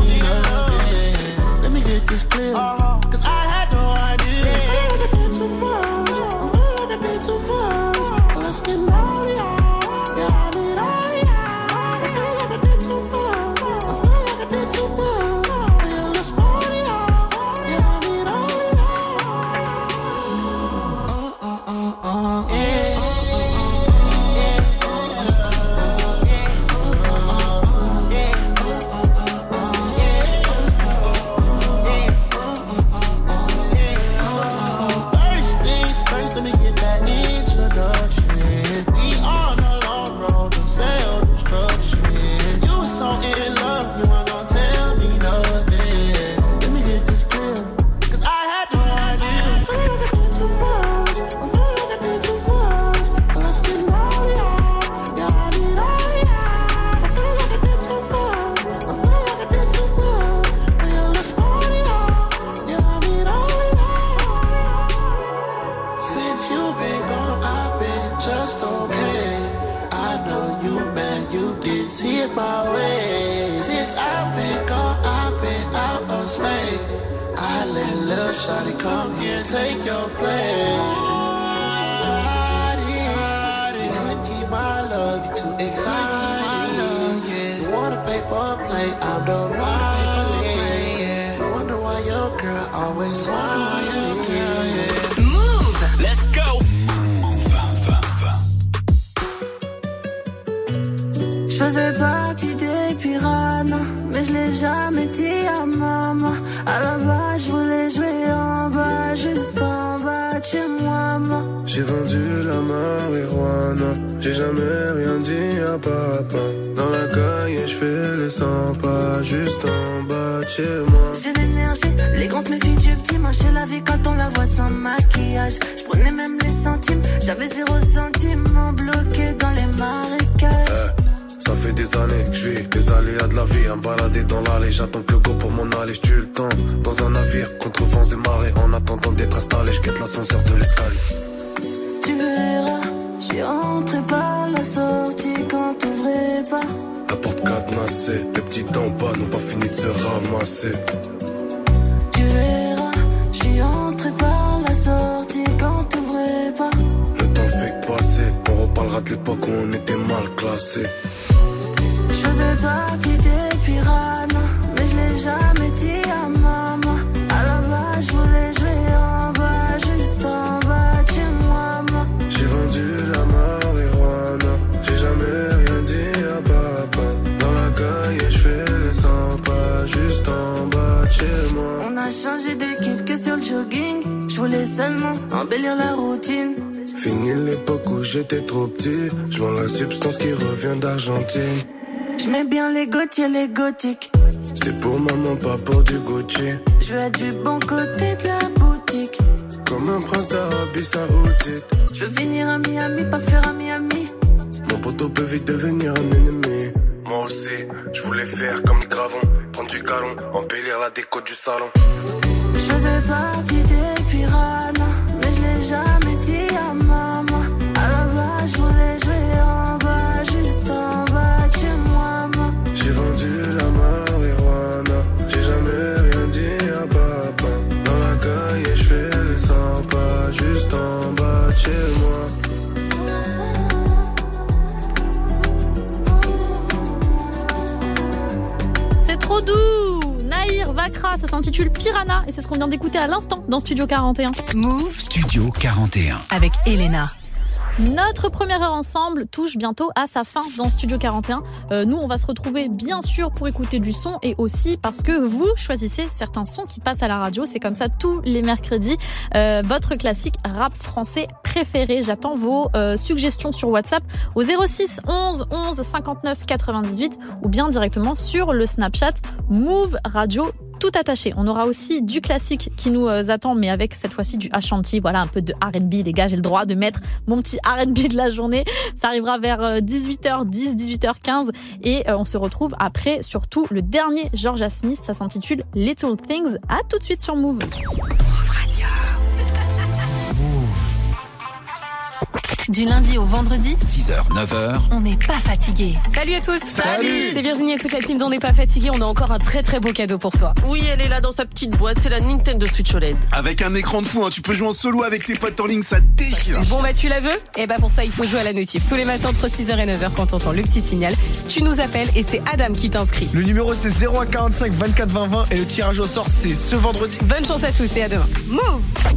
C'est pour maman, pas pour du Gucci. Je veux être du bon côté de la boutique. Comme un prince d'Arabie Saoudite. Je veux finir à Miami, pas faire à Miami. Mon poteau peut vite devenir un ennemi. Moi aussi, je voulais faire comme les gravons. Prendre du galon, embellir la déco du salon. Je faisais partie Ça s'intitule Piranha et c'est ce qu'on vient d'écouter à l'instant dans Studio 41. Move Studio 41. avec Elena. Notre première heure ensemble touche bientôt à sa fin dans Studio 41. Euh, nous, on va se retrouver bien sûr pour écouter du son et aussi parce que vous choisissez certains sons qui passent à la radio. C'est comme ça tous les mercredis. Euh, votre classique rap français préféré. J'attends vos euh, suggestions sur WhatsApp au 06 11 11 59 98 ou bien directement sur le Snapchat Move Radio tout attaché. On aura aussi du classique qui nous euh, attend, mais avec cette fois-ci du Ashanti. Voilà, un peu de R&B. Les gars, j'ai le droit de mettre mon petit R&B de la journée. Ça arrivera vers euh, 18h10, 18h15. Et euh, on se retrouve après, surtout, le dernier Georgia Smith. Ça s'intitule Little Things. À tout de suite sur Move. Du lundi au vendredi, 6h, 9h. on n'est pas fatigué. Salut à tous Salut C'est Virginie et toute la team d'On n'est pas fatigué, on a encore un très très beau cadeau pour toi. Oui, elle est là dans sa petite boîte, c'est la Nintendo Switch OLED. Avec un écran de fou, hein, tu peux jouer en solo avec tes potes en ligne, ça déchire. Bon bah tu la veux? Eh bah pour ça il faut jouer à la notif. Tous les matins entre 6h et 9h quand t'entends le petit signal, tu nous appelles et c'est Adam qui t'inscrit. Le numéro c'est 0145 24 20 20 et le tirage au sort c'est ce vendredi. Bonne chance à tous et à demain. Move I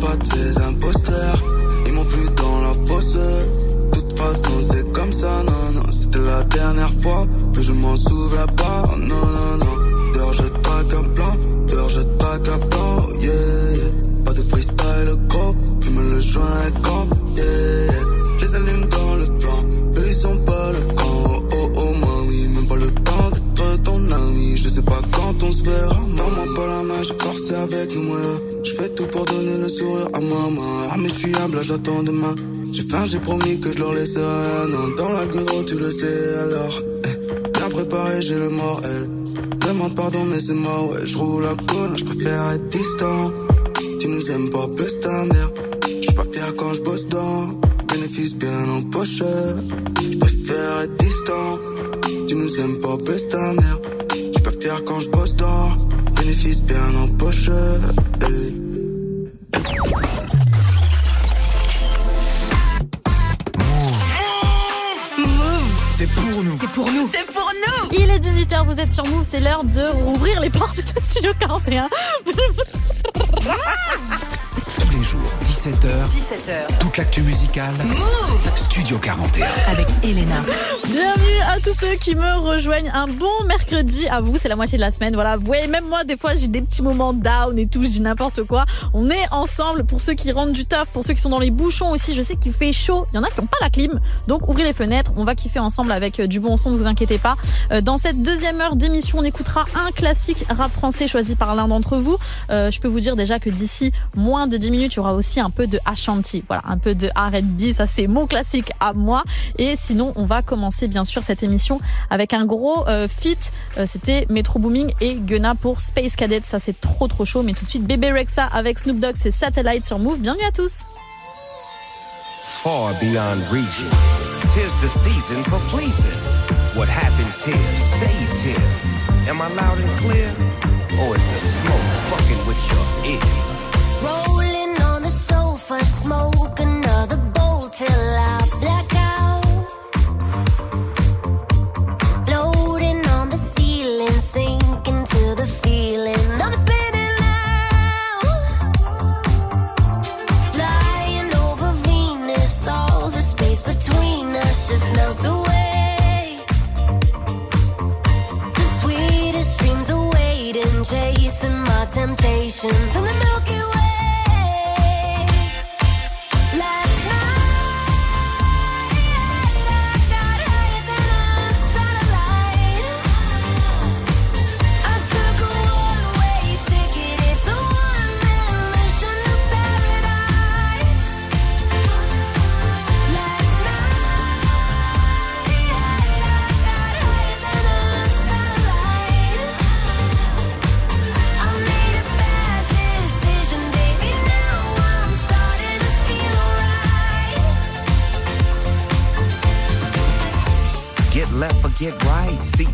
pas de ces imposteurs. Ils m'ont vu dans la fosse. De toute façon, c'est comme ça, non, non. C'était la dernière fois. Que je m'en souviens pas. Non, non, non. Dehors, je traque un plan. Dehors, je traque un plan. Yeah. Pas de freestyle, gros. Fume le joint et. Yeah, les allume dans le plan. Eux, ils sont pas le camp. Oh, oh, oh, mamie. Même pas le temps d'être ton ami. Je sais pas quand on se verra. Maman, pas la main. J'ai forcé avec nos moyens. Pour donner le sourire à maman. Ah, mais je suis humble, j'attends demain. J'ai faim, j'ai promis que je leur laisserai rien. Non, dans la gueule, tu le sais alors. Eh, bien préparé, j'ai le mort, elle. Demande pardon, mais c'est mort, ouais. Je roule la bonne, je préfère être distant. Tu nous aimes pas, baisse ta mère. Je suis pas fier quand je bosse dans. Bénéfice bien en poche. Je être distant. Tu nous aimes pas, baisse ta mère. Je suis pas fier quand je bosse dans. Bénéfice bien en poche. Pour nous. C'est pour nous. C'est pour nous Il est 18h, vous êtes sur Move, c'est l'heure de rouvrir les portes de Studio 41. Tous les jours, 17h. 17h. Toute l'actu musicale. Move Studio 41. avec Elena. Bienvenue à tous ceux qui me rejoignent. Un bon mercredi à vous, c'est la moitié de la semaine. Voilà, vous voyez, même moi, des fois, j'ai des petits moments down et tout, je dis n'importe quoi. On est ensemble pour ceux qui rentrent du taf, pour ceux qui sont dans les bouchons aussi. Je sais qu'il fait chaud. Il y en a qui n'ont pas la clim. Donc, ouvrez les fenêtres. On va kiffer ensemble avec euh, du bon son, ne vous inquiétez pas. Euh, Dans cette deuxième heure d'émission, on écoutera un classique rap français choisi par l'un d'entre vous. Euh, je peux vous dire déjà que d'ici moins de 10 minutes, il y aura aussi un peu de Ashanti. Voilà, un peu de R&B. Ça, c'est mon classique à moi. Et sinon, on va commencer, bien sûr, cette émission avec un gros euh, feat. Euh, C'était Metro Booming et Gunna pour Space Cadet. Ça, c'est trop, trop chaud. Mais tout de suite, Bébé Rexa avec Snoop Dogg, c'est Satellite sur Move. Bienvenue à tous. far beyond region. Tis the season for pleasing. What happens here stays here. Am I loud and clear? Or is the smoke fucking with your ear? Rolling on sofa, smoke another bowl till I black out. Floating on the ceiling, sinking to the feeling. I'm spinning over Venus, all the space between us just melt away. The sweetest dreams are waiting, chasing my temptations in the Milky Way.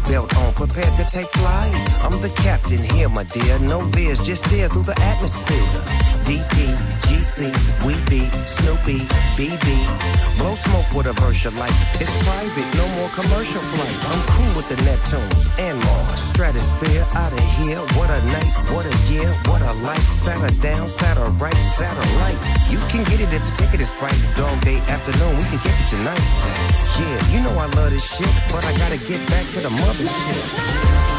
Seatbelt on, prepared to take flight. I'm the captain here, my dear. No veers, just steer through the atmosphere. DP, GC, we be Snoopy, BB. Blow smoke with a Versha light. It's private, no more commercial flight. I'm cool with the Neptunes and Mars. Stratosphere out of here. What a night, what a year, what a life. Sat her down, sat her right, satellite. You can get it if the ticket is right. Dog day afternoon, we can kick it tonight. Yeah, you know I love this shit, but I gotta get back to the mothership. We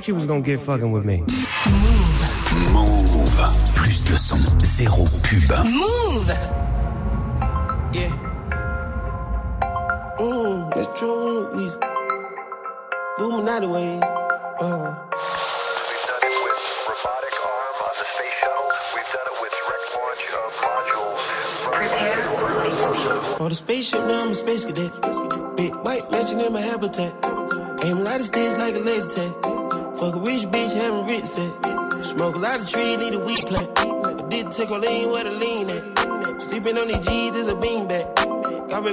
thought you was gonna get fucking with me? Move. Plus de son, zéro pub. Move. Yeah. Mmm, that's true. We booming out the way. Uh. For the spaceship, now I'm a space cadet. Big white mansion in my habitat.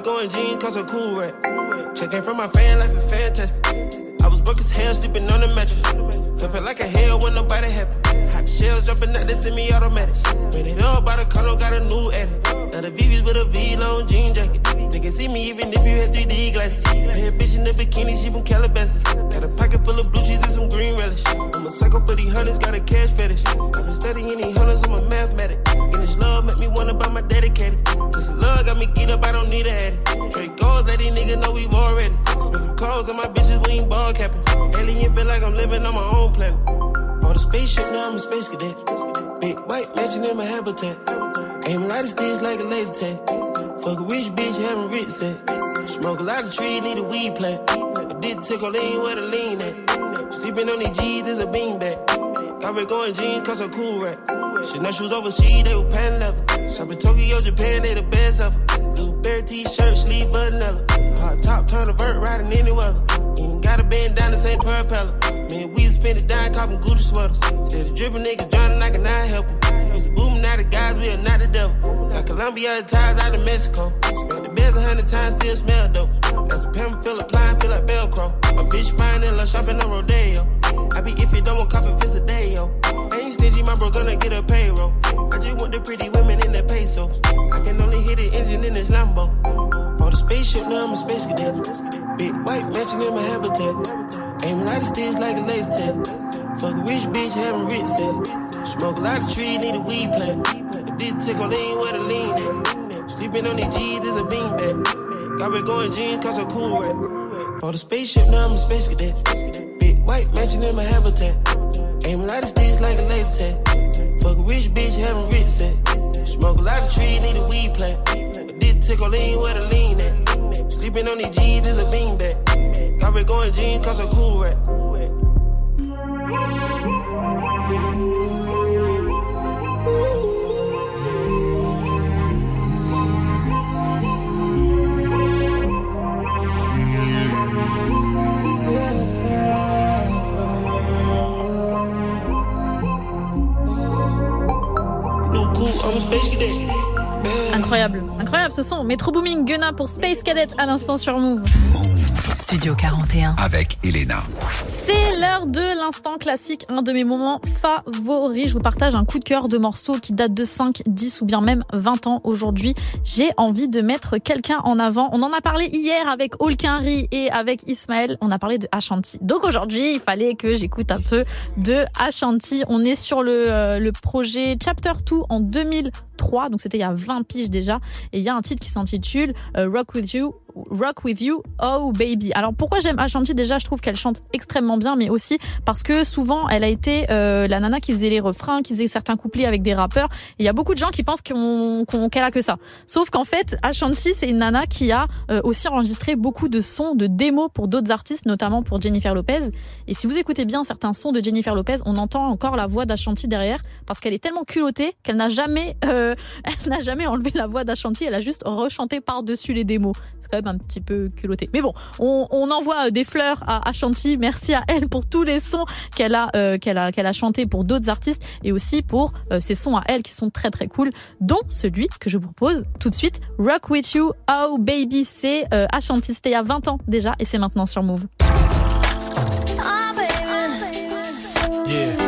Going jeans, cause I'm cool rap. Checking from my fan life is fantastic. I was broke as hell, sleeping on the mattress. I felt like a hell when nobody happy. Hot shells jumping out, they send me automatic. Ran it up by the car, got a new edit. Now the VVS with a V-long jean jacket. They can see me even if you had 3D glasses. Bad bitch in the bikini, she from Calabasas. Shoes overseas, they were pan Pour Space Cadet à l'instant sur Move. Studio 41. Avec Elena. C'est l'heure de l'instant classique, un de mes moments favoris. Je vous partage un coup de cœur de morceaux qui date de 5, 10 ou bien même 20 ans aujourd'hui. J'ai envie de mettre quelqu'un en avant. On en a parlé hier avec Olkinri et avec Ismaël. On a parlé de Ashanti. Donc aujourd'hui, il fallait que j'écoute un peu de Ashanti. On est sur le, euh, projet Chapter 2 en 2003. Donc c'était il y a 20 piges déjà. Et il y a un titre qui s'intitule euh, Rock With You. Rock With You, Oh Baby. Alors pourquoi j'aime Ashanti? Déjà, je trouve qu'elle chante extrêmement bien, mais aussi parce que souvent, elle a été euh, la nana qui faisait les refrains, qui faisait certains couplets avec des rappeurs. Il y a beaucoup de gens qui pensent qu'elle a que ça. Sauf qu'en fait, Ashanti, c'est une nana qui a euh, aussi enregistré beaucoup de sons, de démos pour d'autres artistes, notamment pour Jennifer Lopez. Et si vous écoutez bien certains sons de Jennifer Lopez, on entend encore la voix d'Ashanti derrière, parce qu'elle est tellement culottée qu'elle n'a jamais, euh, <laughs> jamais enlevé la voix d'Ashanti. Elle a juste rechanté par-dessus les démos. C'est quand même un petit peu culotté. Mais bon, on, on envoie des fleurs à Ashanti. Merci à elle pour tous les sons qu'elle a, euh, qu'elle a, qu'elle a chanté pour d'autres artistes et aussi pour euh, ses sons à elle qui sont très très cool, dont celui que je vous propose tout de suite, Rock With You, Oh Baby, c'est euh, Ashanti. C'était il y a 20 ans déjà et c'est maintenant sur Move. Yeah,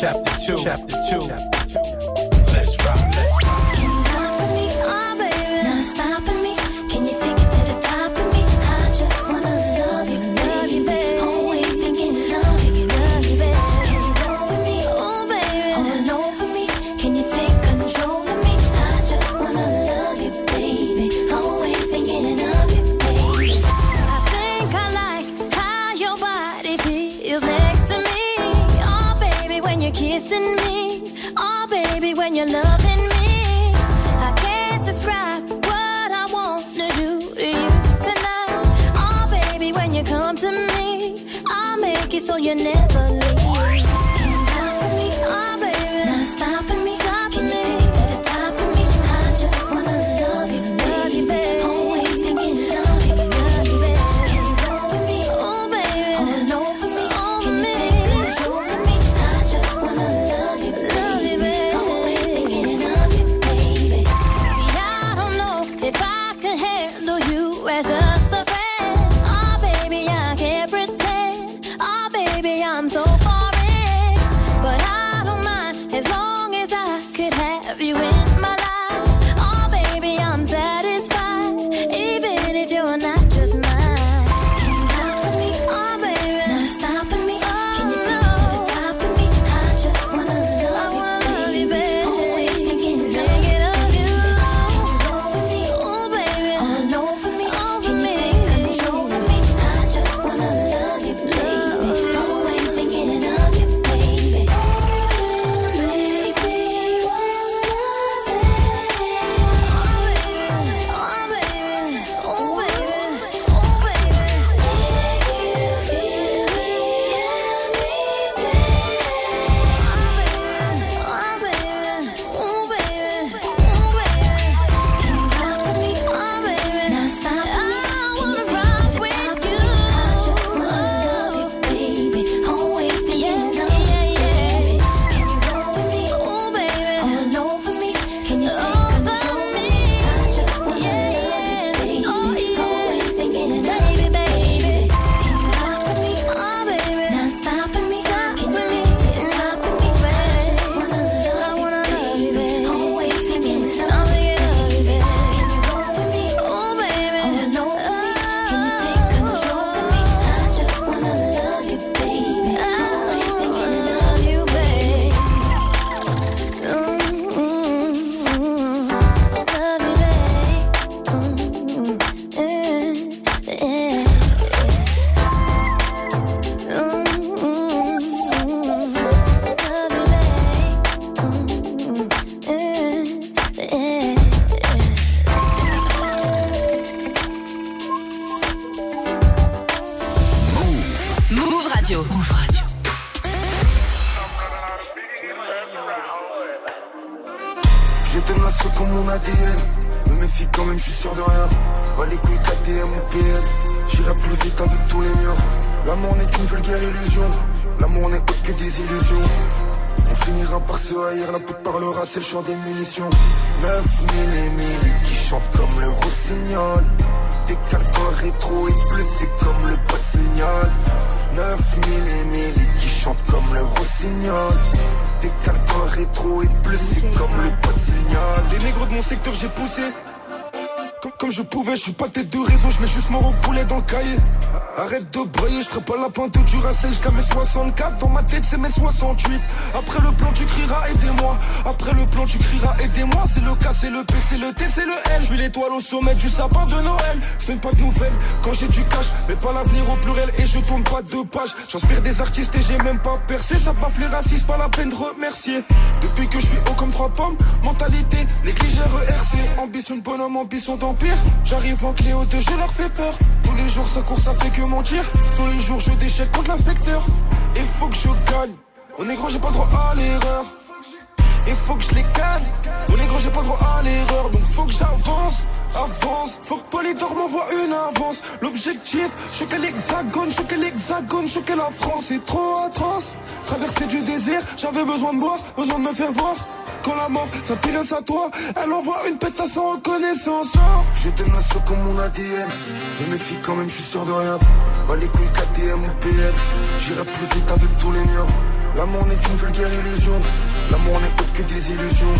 Chapter 2. Chapter 2. Pas la pointe du racel jusqu'à mes 64. Dans ma tête, c'est mes 68. Après le plan, tu crieras aidez-moi. Après le plan, tu crieras aidez-moi. C'est le K, c'est le P, c'est le T, c'est le L. Je l'étoile au sommet du sapin de Noël. Je pas de nouvelles quand j'ai du cash, mais pas l'avenir au pluriel. Et je tourne pas de page. J'inspire des artistes et j'ai même pas percé. Ça baffe les racistes, pas la peine de remercier. Depuis que je suis haut comme trois pommes, mentalité négligée RERC. Ambition de bonhomme, ambition d'empire. J'arrive en Cléo 2, je leur fais peur. Tous les jours, ça court, ça fait que mentir. Tous les jours, je déchèque contre l'inspecteur. Et faut que je gagne. Au négro, j'ai pas droit à l'erreur. Et faut que je les gagne. Au négro, j'ai pas droit à l'erreur. Donc faut que j'avance, avance. Faut que Polydor m'envoie une avance. L'objectif, choquer l'hexagone, choquer l'hexagone, choquer la France. C'est trop atroce. Traverser du désert, j'avais besoin de boire, besoin de me faire voir. Quand la mort s'intéresse à toi, elle envoie une pétasse sans reconnaissance. Oh. J'ai tenace comme mon ADN. Mais filles, quand même, je suis sûr de rien. Pas les couilles KTM ou PN. J'irai plus vite avec tous les miens. L'amour n'est qu'une vulgaire illusion. L'amour n'est autre que des illusions.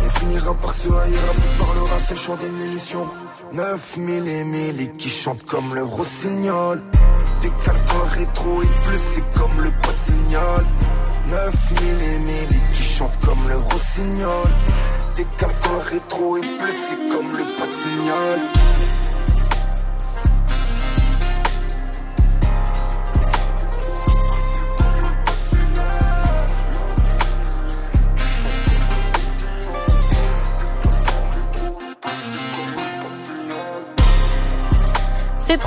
On finira par se haïr, la parlera, c'est le chant des munitions. 9000 et 1000 qui chantent comme le rossignol. Décale quand le rétro est bleu, c'est comme le pas de signal. 9000 et 1000 qui chantent comme le rossignol. Décale quand le rétro est bleu, c'est comme le pas de signal.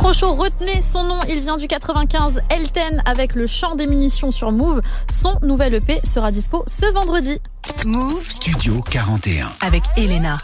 Trop chaud, retenez son nom, il vient du 95, Elten avec le chant des munitions sur Move. Son nouvel EP sera dispo ce vendredi. Move Studio 41. avec Elena.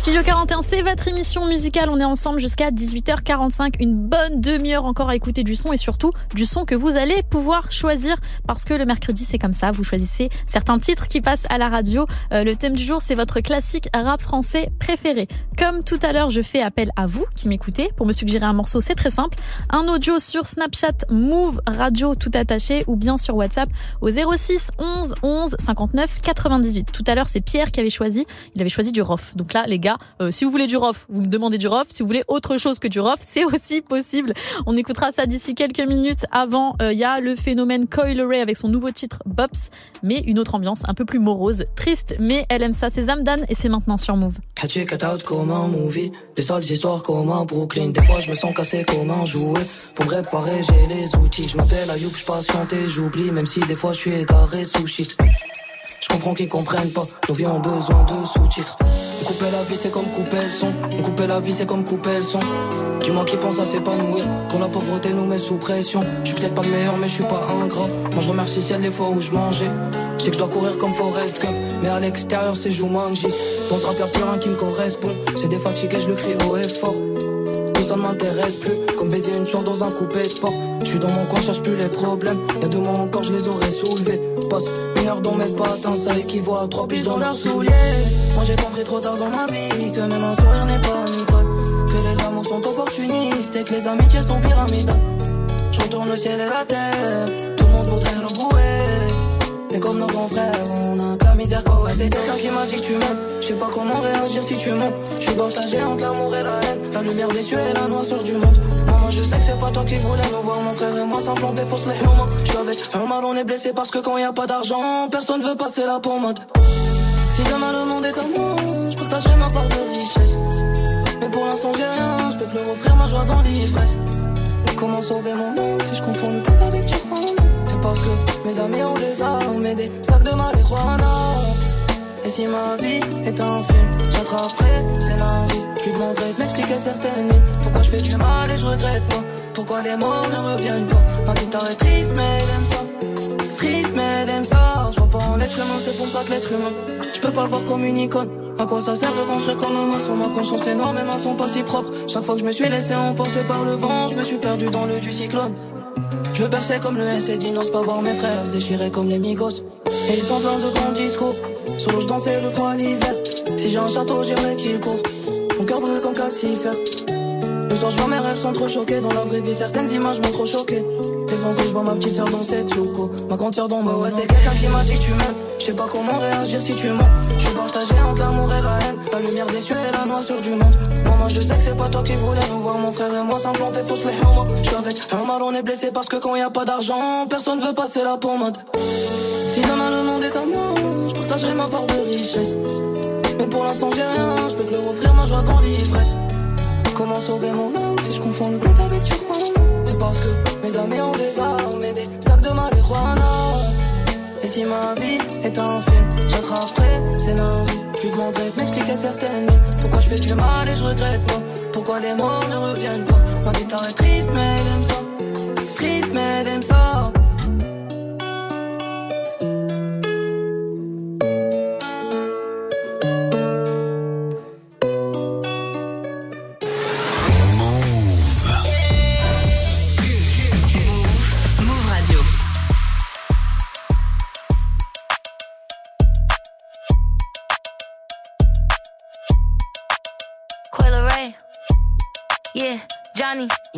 Studio 41, c'est votre émission musicale. On est ensemble jusqu'à 18h45. Une bonne demi-heure encore à écouter du son et surtout du son que vous allez pouvoir choisir parce que le mercredi, c'est comme ça. Vous choisissez certains titres qui passent à la radio. Euh, le thème du jour, c'est votre classique rap français préféré. Comme tout à l'heure, je fais appel à vous qui m'écoutez pour me suggérer un morceau. C'est très simple. Un audio sur Snapchat Move Radio tout attaché ou bien sur WhatsApp au 06 11 11 59 98. Tout à l'heure, c'est Pierre qui avait choisi. Il avait choisi du rof. Donc là, les gars, euh, si vous voulez du rof, vous me demandez du rof. Si vous voulez autre chose que du rof, c'est <laughs> aussi possible. On écoutera ça d'ici quelques minutes. Avant, euh, il y a le phénomène Coil Ray avec son nouveau titre Bops, mais une autre ambiance un peu plus morose, triste, mais elle aime ça. C'est Zamdan et c'est maintenant sur Move. Comme un movie Des sales histoires comme un Brooklyn Des fois je me sens cassé comme un jouet Pour me réparer j'ai les outils Je m'appelle Ayoub, je patiente et j'oublie Même si des fois je suis égaré sous shit Je comprends qu'ils comprennent pas Nos vies ont besoin de sous-titres Couper la vie c'est comme couper le son. Couper la vie c'est comme couper le son. Dis-moi qui pense à s'épanouir Quand la pauvreté nous met sous pression. Je suis peut-être pas le meilleur mais je suis pas ingrat. Moi je remercie ciel les fois où je mangeais. Je sais que je dois courir comme Forrest Gump. Mais à l'extérieur c'est Jumanji. Dans ce rap y'a plus rien qui me correspond. C'est défatigué je le crie haut et fort. Tout ça ne m'intéresse plus. Comme baiser une chambre dans un coupé sport. Je suis dans mon coin, cherche plus les problèmes. Y'a deux mois encore je les aurais soulevés Une heure dans mes patins Ça équivaut à trois piges dans leurs souliers. Moi j'ai compris trop tard dans ma vie Que même un sourire n'est pas amical Que les amours sont opportunistes Et que les amitiés sont pyramidales Je retourne le ciel et la terre. Tout le monde voudrait rebouer mais comme nos grands frères, on a C'est quelqu'un qui m'a dit que tu m'aimes. Je sais pas comment réagir si tu montes Je suis partagé entre l'amour et la haine. La lumière des cieux et la noirceur du monde. Maman je sais que c'est pas toi qui voulais nous voir Mon frère et moi s'implanter fausse les humains Je suis avec un mal on est blessé parce que quand y a pas d'argent Personne veut passer la pommade Si demain le monde est à moi Je partagerai ma part de richesse. Mais pour l'instant j'ai rien Je peux plus offrir ma joie dans l'ivresse. Comment sauver mon âme si je confonds le pète avec C'est parce que mes amis ont des armes et des sacs de marijuana. Et si ma vie est un film, j'attraperai scénariste Je lui demanderai de m'expliquer certaines nuits Pourquoi je fais du mal et je regrette pas? Pourquoi les mots ne reviennent pas? Ma guitare est triste mais elle aime ça. Triste mais elle aime ça. Je crois pas en l'être humain, c'est pour ça que l'être humain. Je peux pas le voir comme une icône. À quoi ça sert de construire comme un maçon? Ma conscience est noire, mes mains sont pas si propres. Chaque fois que je me suis laissé emporter par le vent Je me suis perdu dans le du cyclone Je veux percer comme le S et n'ose pas voir mes frères Se déchirer comme les migos. Et ils sont pleins de grands discours. Solo je dansais le froid l'hiver. Si j'ai un château j'aimerais qu'il court. Mon cœur brûle comme calcifère Le soir je vois mes rêves choqués Dans la vraie vie certaines images m'ont trop choqué. Défoncé je vois ma petite soeur dans cette souko Ma grande soeur dans ma ouais c'est quelqu'un qui m'a dit tu m'aimes. Je sais pas comment réagir si tu mens. Je suis partagé entre l'amour et la haine. La lumière des cieux et la noirceur du monde Maman je sais que c'est pas toi qui voulais nous voir Mon frère et moi s'implanter fausse les humains Je avec mal on est blessé parce que quand y a pas d'argent Personne veut passer la pommade Si demain le monde est à moi Je partagerai ma part de richesse. Mais pour l'instant j'ai rien Je peux leur offrir ma joie dans l'ivresse Comment sauver mon âme si je confonds le bled avec Tijuana C'est parce que mes amis ont des armes et des sacs de marijuana si ma vie est un film, j'attraperai le scénariste Je lui demanderai de m'expliquer certaines nuits. Pourquoi je fais du mal et je regrette pas? Pourquoi les mots ne reviennent pas? Ma guitare est triste mais elle aime ça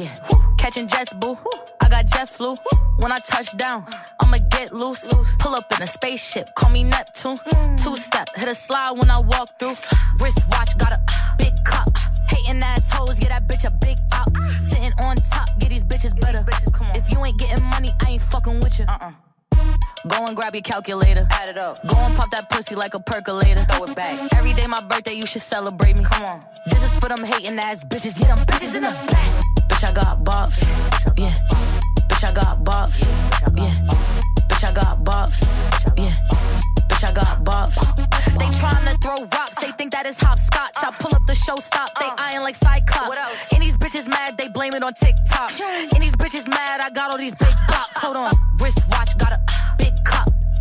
Yeah. Catching jets, boo. I got jet flu. When I touch down, I'ma get loose. Pull up in a spaceship, call me Neptune. Two step, hit a slide when I walk through. Wrist watch, got a big cup. Hating assholes, get that bitch a big up. Sitting on top, get these bitches better. If you ain't getting money, I ain't fucking with you. Uh-uh. Go and grab your calculator. Add it up. Go and pop that pussy like a percolator. Throw it back. Every day my birthday, you should celebrate me. Come on. This is for them hating ass bitches. Get them bitches in the back. Bitch, I got bops. Yeah. Bitch, I got bops. Yeah. Bitch, I got bops. Yeah. Bitch, I got bops. They tryna throw rocks. They think that is hopscotch. I pull up the show stop. They uh. eyeing like Cyclops. And these bitches bitches mad, they blame it on TikTok. And these bitches mad, I got all these big bops. Hold on, wristwatch, got a big cup.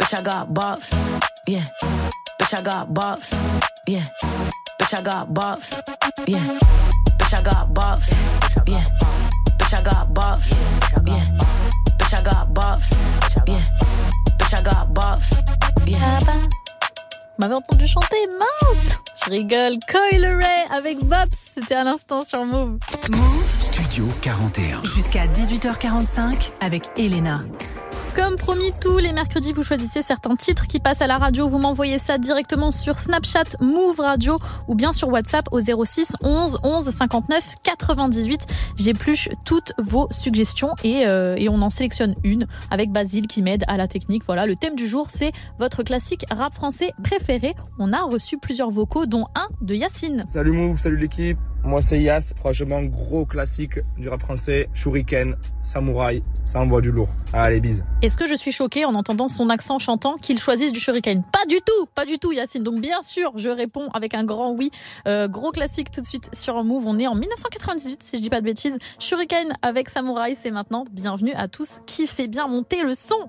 Bitch, I got bops. Yeah. Bitch, I got bops. Yeah. Bitch, I got bops. Yeah. Bitch, I got bops. Yeah. Bitch, I got bops. Yeah. Bitch, I got bops. Yeah. Bitch, I got bops. Yeah. M'avez entendu chanter Mince Je rigole. Coil Ray avec Bobs. C'était à l'instant sur Move. Studio 41. Jusqu'à 18h45 avec Elena. Comme promis, tous les mercredis, vous choisissez certains titres qui passent à la radio. Vous m'envoyez ça directement sur Snapchat, Move Radio ou bien sur WhatsApp au 06 11 11 59 98. J'épluche toutes vos suggestions et, euh, et on en sélectionne une avec Basile qui m'aide à la technique. Voilà, le thème du jour, c'est votre classique rap français préféré. On a reçu plusieurs vocaux, dont un de Yacine. Salut Move, salut l'équipe. Moi c'est Yas, franchement gros classique du rap français, Shuriken, Samouraï, ça envoie du lourd. Allez bise. Est-ce que je suis choquée en entendant son accent chantant qu'il choisisse du shuriken? Pas du tout, pas du tout Yacine. Donc bien sûr, je réponds avec un grand oui. Euh, gros classique tout de suite sur un move. On est en 1998 si je dis pas de bêtises. Shuriken avec Samouraï, c'est maintenant. Bienvenue à tous qui fait bien monter le son.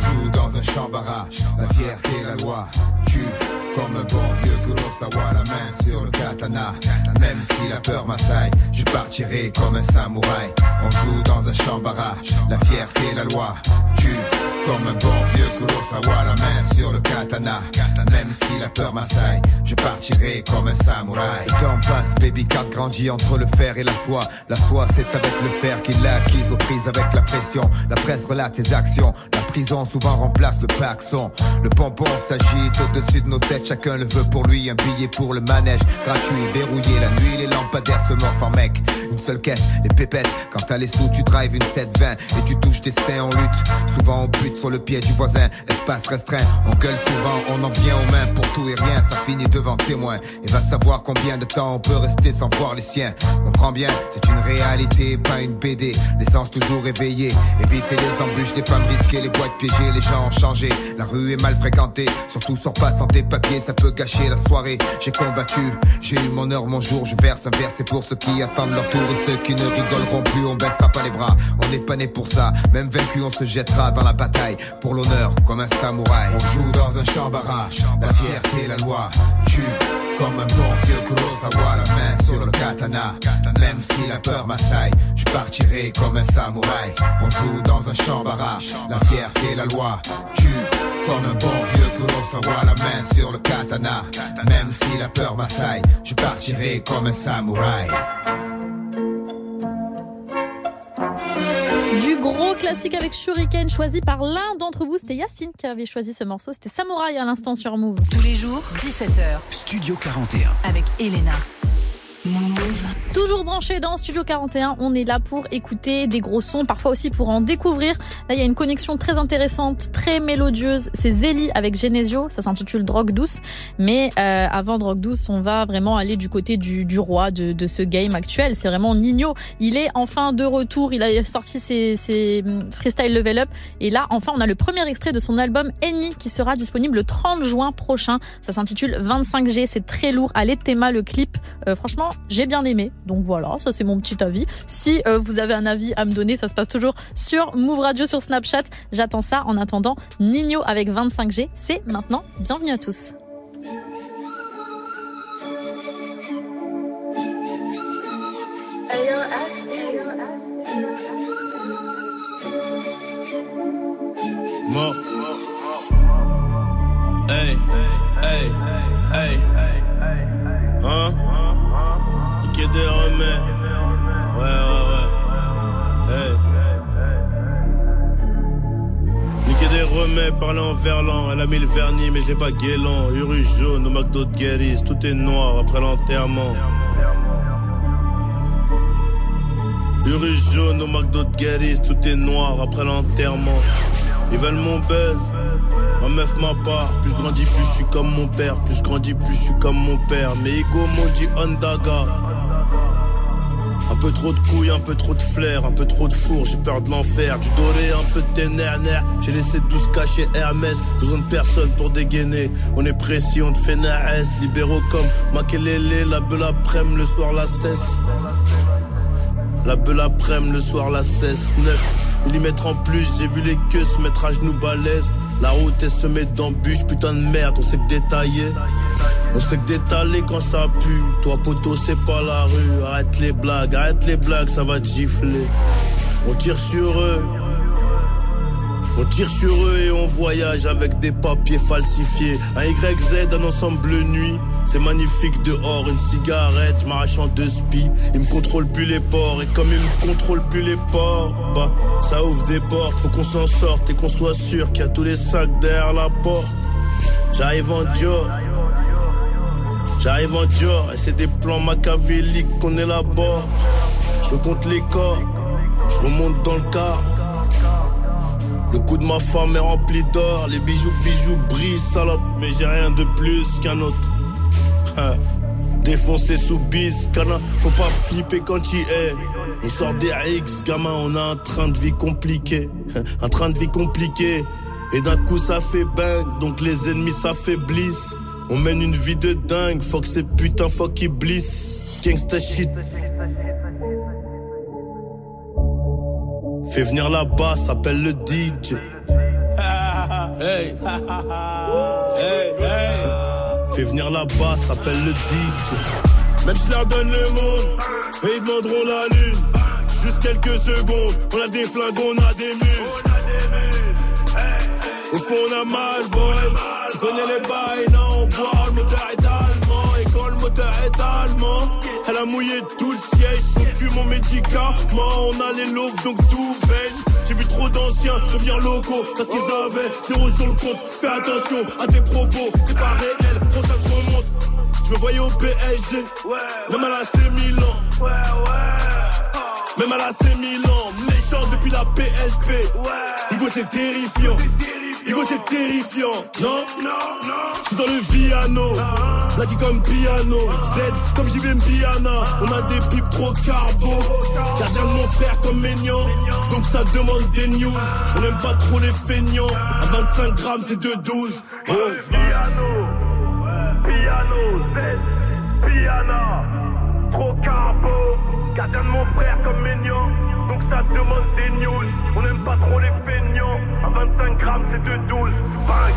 Joue dans un champ barrage, la fierté, la loi. Tue comme un bon vieux Kurosawa, la main sur le katana. Même si la peur m'assaille, je partirai comme un samouraï. On joue dans un champ barrage, la fierté, la loi. Tue comme un bon vieux Kurosawa, la main sur le katana. Même si la peur m'assaille, je partirai comme un samouraï. Le temps passe, baby cat grandit entre le fer et la soie. La soie, c'est avec le fer qu'il l'a acquise aux prises avec la pression. La presse relate ses actions. La prison souvent remplace le paxon. Le pompon s'agite au-dessus de nos têtes. Chacun le veut pour lui. Un billet pour le manège. Gratuit, verrouillé. La nuit, les lampadaires se morfent en mec. Une seule quête, les pépettes. Quand t'as les sous, tu drives une 720 et tu touches tes seins en lutte. Souvent on bute sur le pied du voisin. Espace restreint, on gueule souvent. On en vient aux mains pour tout et rien. Ça finit devant témoin. Et va savoir combien de temps on peut rester sans voir les siens. Comprends bien, c'est une réalité, pas une BD. L'essence toujours éveillée. Éviter les embûches, les femmes risquées, les boîtes piégées. Les gens ont changé. La rue est mal fréquentée. Surtout sors pas sans tes papiers, ça peut gâcher la soirée. J'ai combattu, j'ai eu mon heure, mon jour. Je verse un verre, c'est pour ceux qui attendent leur tour. Et ceux qui ne rigoleront plus, on baissera pas les bras. On n'est pas né pour ça. Même vaincu, on se jettera dans la bataille. Pour l'honneur, comme un samouraï. On joue dans un champ barrage. La fierté, la loi. Tue. Comme un bon vieux Kurosawa, la main sur le katana. Même si la peur m'assaille, je partirai comme un samouraï. On joue dans un champ barrage, la fierté, la loi. Tue comme un bon vieux Kurosawa, la main sur le katana. Même si la peur m'assaille, je partirai comme un samouraï. Du gros classique avec Shuriken, choisi par l'un d'entre vous. C'était Yacine qui avait choisi ce morceau. C'était Samouraï à l'instant sur Move. Tous les jours, 17h. Studio 41. Avec Elena. Toujours branché dans Studio 41, on est là pour écouter des gros sons, parfois aussi pour en découvrir. Là, il y a une connexion très intéressante, très mélodieuse. C'est Zélie avec Genesio, ça s'intitule Drogue douce. Mais euh, avant Drogue douce, on va vraiment aller du côté du, du roi de, de ce game actuel. C'est vraiment Nino. Il est enfin de retour. Il a sorti ses, ses hum, freestyle level up. Et là, enfin, on a le premier extrait de son album Eni qui sera disponible le 30 juin prochain. Ça s'intitule 25G. C'est très lourd. Allez, Théma, le clip. Euh, franchement, j'ai bien aimé. Donc voilà, ça c'est mon petit avis. Si euh, vous avez un avis à me donner, ça se passe toujours sur Move Radio sur Snapchat. J'attends ça. En attendant, Nino avec 25G, c'est maintenant. Bienvenue à tous. Mo. Hey, hey, hey. Hein? Niquer des remèdes. Ouais, ouais, ouais. Hey. Des remèdes, parler en verlan. Elle a mis le vernis, mais je pas guélant. Uru jaune au McDo de Guéris. Tout est noir après l'enterrement. Uru jaune au McDo de Guéris. Tout est noir après l'enterrement. Ils veulent mon buzz. Ma meuf ma part, plus je grandis, plus je suis comme mon père. Plus je grandis, plus je suis comme mon père. Mais ego m'ont dit Ondaga. Un peu trop de couilles, un peu trop de flair, un peu trop de four, j'ai peur de l'enfer. Du doré, un peu de ténère, j'ai laissé 12 cachets Hermès. Besoin de personne pour dégainer. On est précis, on te fait naès. Libéraux comme Makelele, la belle après-midi, le soir la cesse. La belle après-midi, le soir la cesse. 9 millimètres en plus, j'ai vu les queues se mettre à genoux balèze. La route elle se met d'embûches, putain de merde, on sait que détailler. On sait que d'étaler quand ça pue. Toi poteau c'est pas la rue. Arrête les blagues, arrête les blagues, ça va te gifler. On tire sur eux. On tire sur eux et on voyage avec des papiers falsifiés. Un YZ, un ensemble nuit. C'est magnifique dehors, une cigarette, m'arrache en deux spies. Ils me contrôlent plus les ports et comme ils me contrôlent plus les ports, bah ça ouvre des portes. Faut qu'on s'en sorte et qu'on soit sûr qu'il y a tous les sacs derrière la porte. J'arrive en Dior. J'arrive en Dior et c'est des plans machiavéliques qu'on élabore. Je compte les corps, je remonte dans le car. Le cou de ma femme est rempli d'or, les bijoux, bijoux brillent, salope. Mais j'ai rien de plus qu'un autre. Défoncé sous bis, cana, faut pas flipper quand tu es. On sort des X, gamin, on a un train de vie compliqué. <laughs> Un train de vie compliqué. Et d'un coup ça fait bang, donc les ennemis s'affaiblissent. On mène une vie de dingue, fuck ces putains, fuck bliss. Gangsta shit. Fais venir la basse, appelle le DJ. <laughs> Hey, hey, hey. Fais venir la basse, appelle le DJ. Même si je leur donne le monde, et ils demanderont la lune. Juste quelques secondes, on a des flingues, on a des mules. Au fond, on a mal, boy. Tu connais les bails, non, on boit, le moteur est allemand. Et quand le moteur est allemand, a mouillé tout le siège. Son cul, mon médicament. On a les loaves, donc tout baigne. J'ai vu trop d'anciens devenir locaux parce qu'ils avaient zéro sur le compte. Fais attention à tes propos, t'es pas réel, trop ça te remonte. Je me voyais au PSG, même à la C Milan. Même à la C Milan, méchant depuis la PSP. Hugo c'est terrifiant. Hugo c'est terrifiant, non Je suis dans le Viano, qui comme piano. Z comme vais Piana. On a des pipes trop carbo. Gardien de mon frère comme Maignan. Donc ça demande des news. On aime pas trop les feignants. À 25 grammes c'est 2,12. Oh. Piano, Z, trop carbo, gardien de mon frère comme mignon, donc ça demande des news, on n'aime pas trop les feignants, à 25 grammes c'est de 12, bang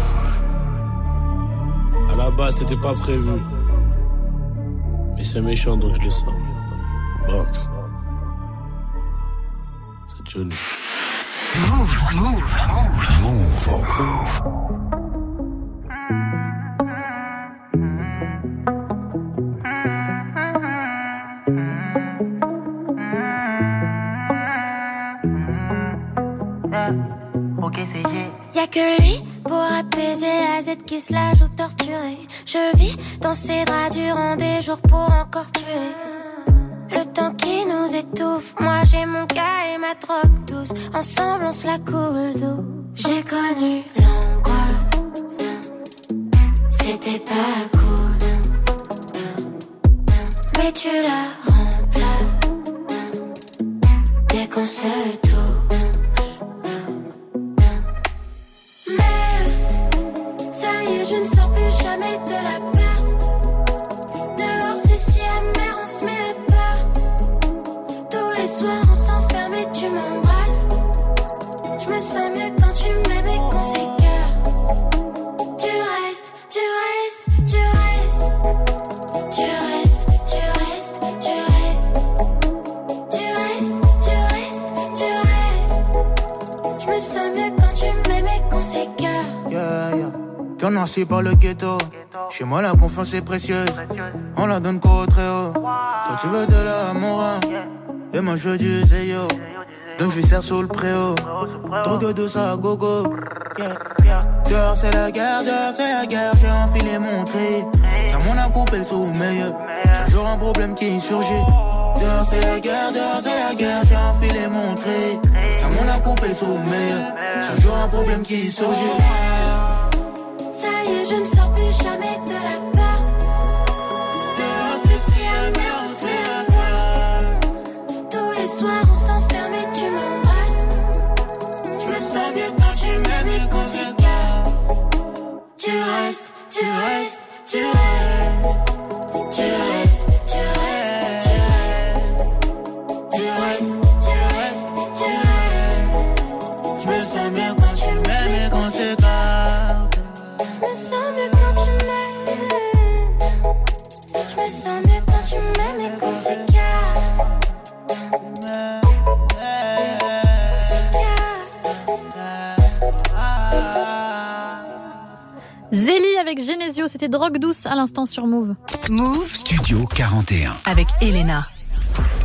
À la base, c'était pas prévu. Mais c'est méchant, donc je le sens. Box. C'est Johnny. Move, move, move. Y'a que lui pour apaiser la Z qui se la joue torturée. Je vis dans ces draps durant des jours pour encore tuer. Le temps qui nous étouffe, moi j'ai mon gars et ma drogue douce. Ensemble on se la coule d'eau. J'ai connu l'angoisse, c'était pas cool. Mais tu la remplaces dès qu'on se touche. Noirci par le ghetto. Chez moi, la confiance est précieuse. On la donne qu'au très haut. Toi, tu veux de l'amour. hein. Et moi, je veux du zéyo. Donc, je serre sous le préau. Drogue douce à gogo. Yeah, yeah. Dehors, c'est la guerre, dehors, c'est la guerre. J'ai enfilé mon tri. Ça m'en a coupé le sommeil. Chaque jour, un problème qui surgit. Dehors, c'est la guerre, dehors, c'est la guerre. J'ai enfilé mon tri. Ça m'en a coupé le sommeil. Chaque jour, un problème qui surgit. C'était drogue douce à l'instant sur Move. Move Studio 41. avec Elena.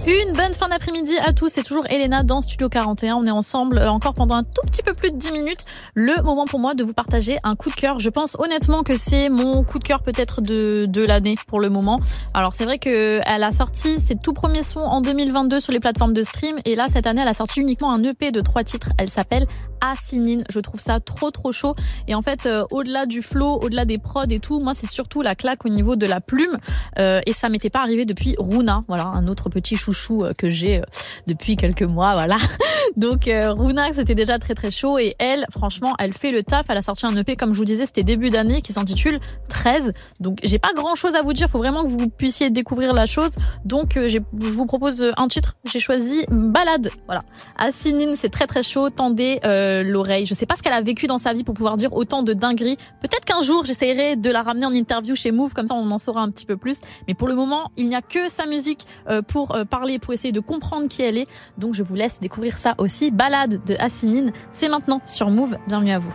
Une bonne fin d'après-midi à tous. C'est toujours Elena dans Studio 41. On est ensemble euh, encore pendant un tout petit peu plus de 10 minutes. Le moment pour moi de vous partager un coup de cœur. Je pense honnêtement que c'est mon coup de cœur peut-être de, de l'année pour le moment. Alors c'est vrai que elle a sorti ses tout premiers sons en 2022 sur les plateformes de stream. Et là, cette année, elle a sorti uniquement un EP de trois titres. Elle s'appelle Asinine. Je trouve ça trop trop chaud. Et en fait, euh, au-delà du flow, au-delà des prods et tout, moi c'est surtout la claque au niveau de la plume. Euh, et ça m'était pas arrivé depuis Runa. Voilà, un autre petit chouchou euh, que j'ai euh, depuis quelques mois. Voilà. <laughs> Donc euh, Runa, c'était déjà très très chaud. Et elle, franchement, elle fait le taf. Elle a sorti un EP, comme je vous disais, c'était début d'année, qui s'intitule 13. Donc j'ai pas grand chose à vous dire. Faut vraiment que vous puissiez découvrir la chose. Donc je vous propose un titre. J'ai choisi Balade. Voilà. Asinine, c'est très très chaud. Tendez l'oreille. Je sais pas ce qu'elle a vécu dans sa vie pour pouvoir dire autant de dingueries. Peut-être qu'un jour j'essayerai de la ramener en interview chez Move, comme ça on en saura un petit peu plus. Mais pour le moment, il n'y a que sa musique pour euh, parler, pour essayer de comprendre qui elle est. Donc je vous laisse découvrir ça aussi. Balade de Asinine, c'est maintenant sur Move. Bienvenue à vous.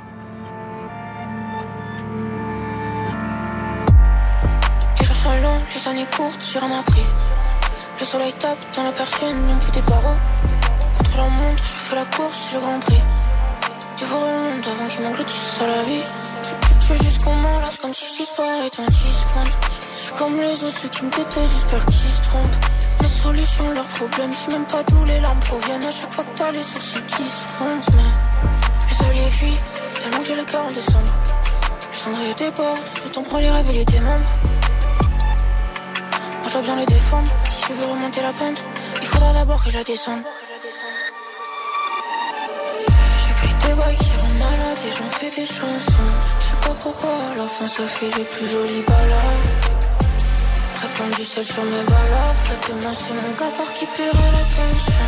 Les jours sont longs, les années courtes, j'ai rien appris. Le soleil tape dans la persienne, on me fout des barreaux. Contre la montre, je fais la course, c'est le grand prix. Dévorer le monde avant qu'il m'engloutisse à la vie. Je veux juste qu'on m'enlace comme si je disparais dans 10 secondes. Je suis comme les autres, ceux qui me détestent, j'espère qu'ils se trompent. Les solutions, leurs problèmes, je même pas d'où les larmes proviennent. À chaque fois que t'as les sourcils qui se froncent, mais les alliés fuient, tellement que j'ai le cœur en décembre. Le cendrier déborde, le temps prend les rêves et les démembres. Moi je dois bien les défendre. Si je veux remonter la pente, il faudra d'abord que je la descende. J'écris des bails qui rendent malade et j'en fais des chansons. Je sais pas pourquoi, à la fin ça fait les plus jolies balades. Répandre du sel sur mes balafres. Demain c'est mon cafard qui paiera la pension.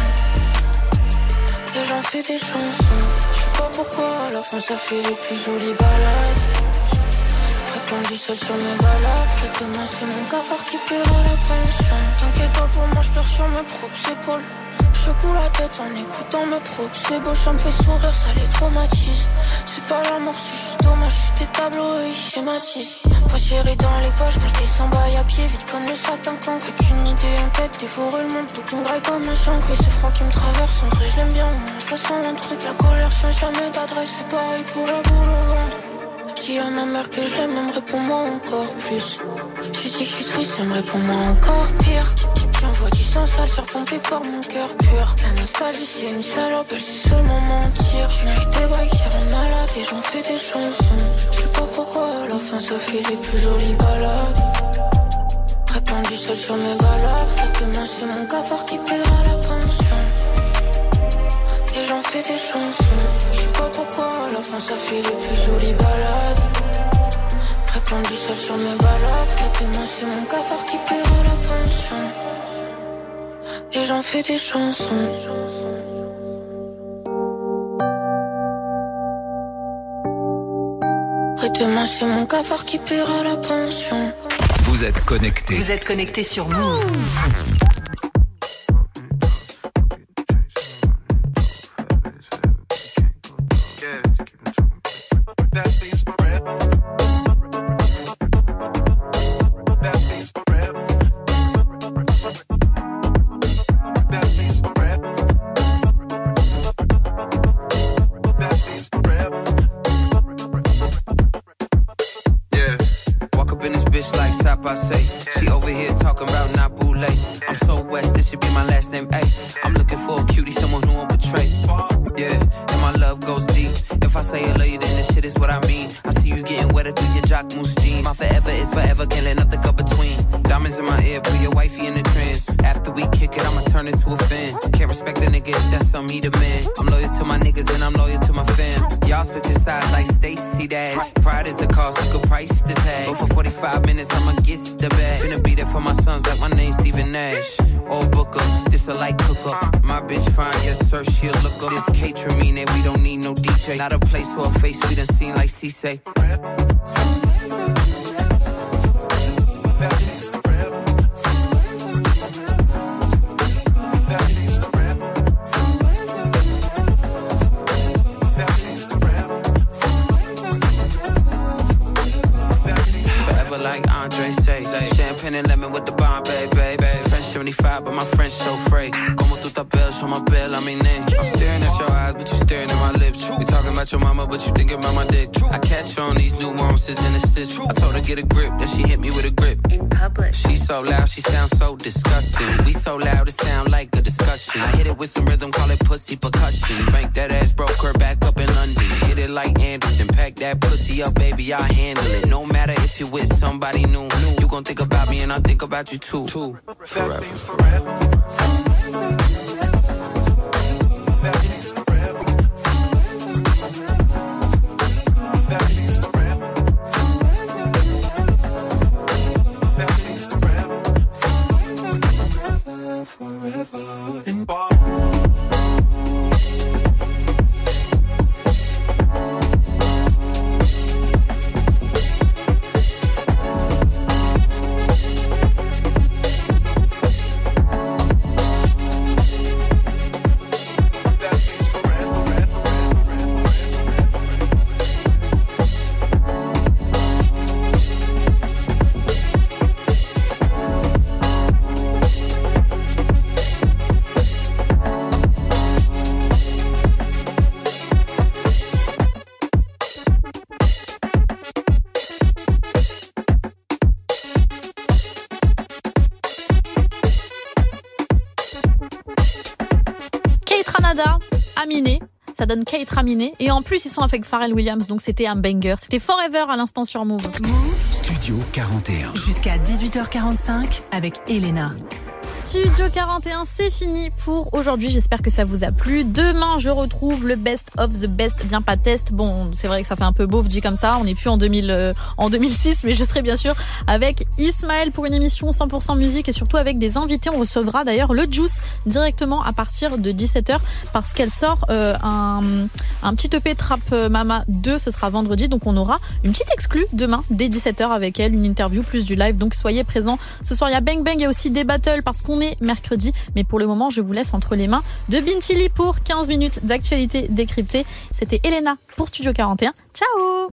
Et j'en fais des chansons. Je sais pas pourquoi, à la fin ça fait les plus jolies balades. Répondu seul sur mes balafres demain c'est mon cafard qui paiera la pension T'inquiète pas pour moi, je sur mes propres épaules secoue la tête en écoutant mes propres. C'est beau, ça me fait sourire, ça les traumatise. C'est pas la mort, c'est juste dommage Juste des tableaux et ils schématisent Poissiéré dans les poches quand je descends bail à pied Vite comme le con Avec une idée en tête, dévorer le monde Tout graille comme un chancre. Et ce froid qui me traverse, en vrai je bien. Moi je ressens un truc, la colère change jamais d'adresse. C'est pareil pour la boule au ventre je dis à ma mère que je l'aime, elle me répond-moi encore plus. Je dis que je suis triste, elle me répond-moi encore pire. J'envoie du sang sale sur pomper par mon cœur pur. La nostalgie, c'est une salope, elle sait seulement mentir. Mérite des bails qui rendent malade et j'en fais des chansons. Je sais pas pourquoi, à la fin, ça fait les plus jolies balades. Répandu seul sur mes. Et demain, c'est mon cafard qui paiera la pension. Et j'en fais des chansons. Je sais pas pourquoi, à la fin ça fait les plus jolies balades. Répandu seul sur mes balafres. Et demain c'est mon cafard qui paiera la pension. Et j'en fais des chansons. Et demain c'est mon cafard qui paiera la pension. Vous êtes connecté. Vous êtes connecté sur Move. Can't respect a nigga if that's me, he demand. I'm loyal to my niggas and I'm loyal to my fam. Y'all switching sides like Stacy Dash. Pride is the cost, I could price the tag. But for 45 minutes, I'ma get the bag. Finna be there for my sons like my name's Stephen Nash. Old booker, this a light cooker. My bitch fine, yes sir, she'll look up. This catering that we don't need no DJ. Not a place for a face we done seen like C Champagne and lemon with the Bombay, babe. French 75, but my French so free. Como tu tapel, show my bell, I mean name. I'm staring at your eyes, but you staring at my lips. We talking about your mama, but you thinking about my dick. I catch on these nuances and assists. I told her get a grip, then she hit me with a grip. In public. She so loud, she sounds so disgusting. We so loud, it sound like a discussion. I hit it with some rhythm, call it pussy percussion. Spank that ass, broke her back up in London. Hit it like Anderson, pack that pussy up, baby, I handle it. No matter if you're with somebody new, you gon' think about me and I think about you too. Forever. Kate Kate Raminé. Et en plus, ils sont avec Pharrell Williams. Donc c'était un banger. C'était Forever à l'instant sur Move. Studio 41. Jusqu'à 18h45 avec Elena. Studio 41, c'est fini pour aujourd'hui. J'espère que ça vous a plu. Demain, je retrouve le best of the best. Viens pas test. Bon, c'est vrai que ça fait un peu beauf dit comme ça. On n'est plus en 2000, euh, 2006, mais je serai bien sûr avec Ismaël pour une émission 100% musique et surtout avec des invités. On recevra d'ailleurs le Juice directement à partir de 17h parce qu'elle sort euh, un, un petit EP Trap Mama 2. Ce sera vendredi, donc on aura une petite exclue demain dès 17h avec elle, une interview plus du live. Donc soyez présents. Ce soir, il y a Bang Bang, il y a aussi des battles parce qu'on est mercredi. Mais pour le moment, je vous laisse entre les mains de Bintili pour 15 minutes d'actualité décryptée. C'était Elena pour Studio 41. Ciao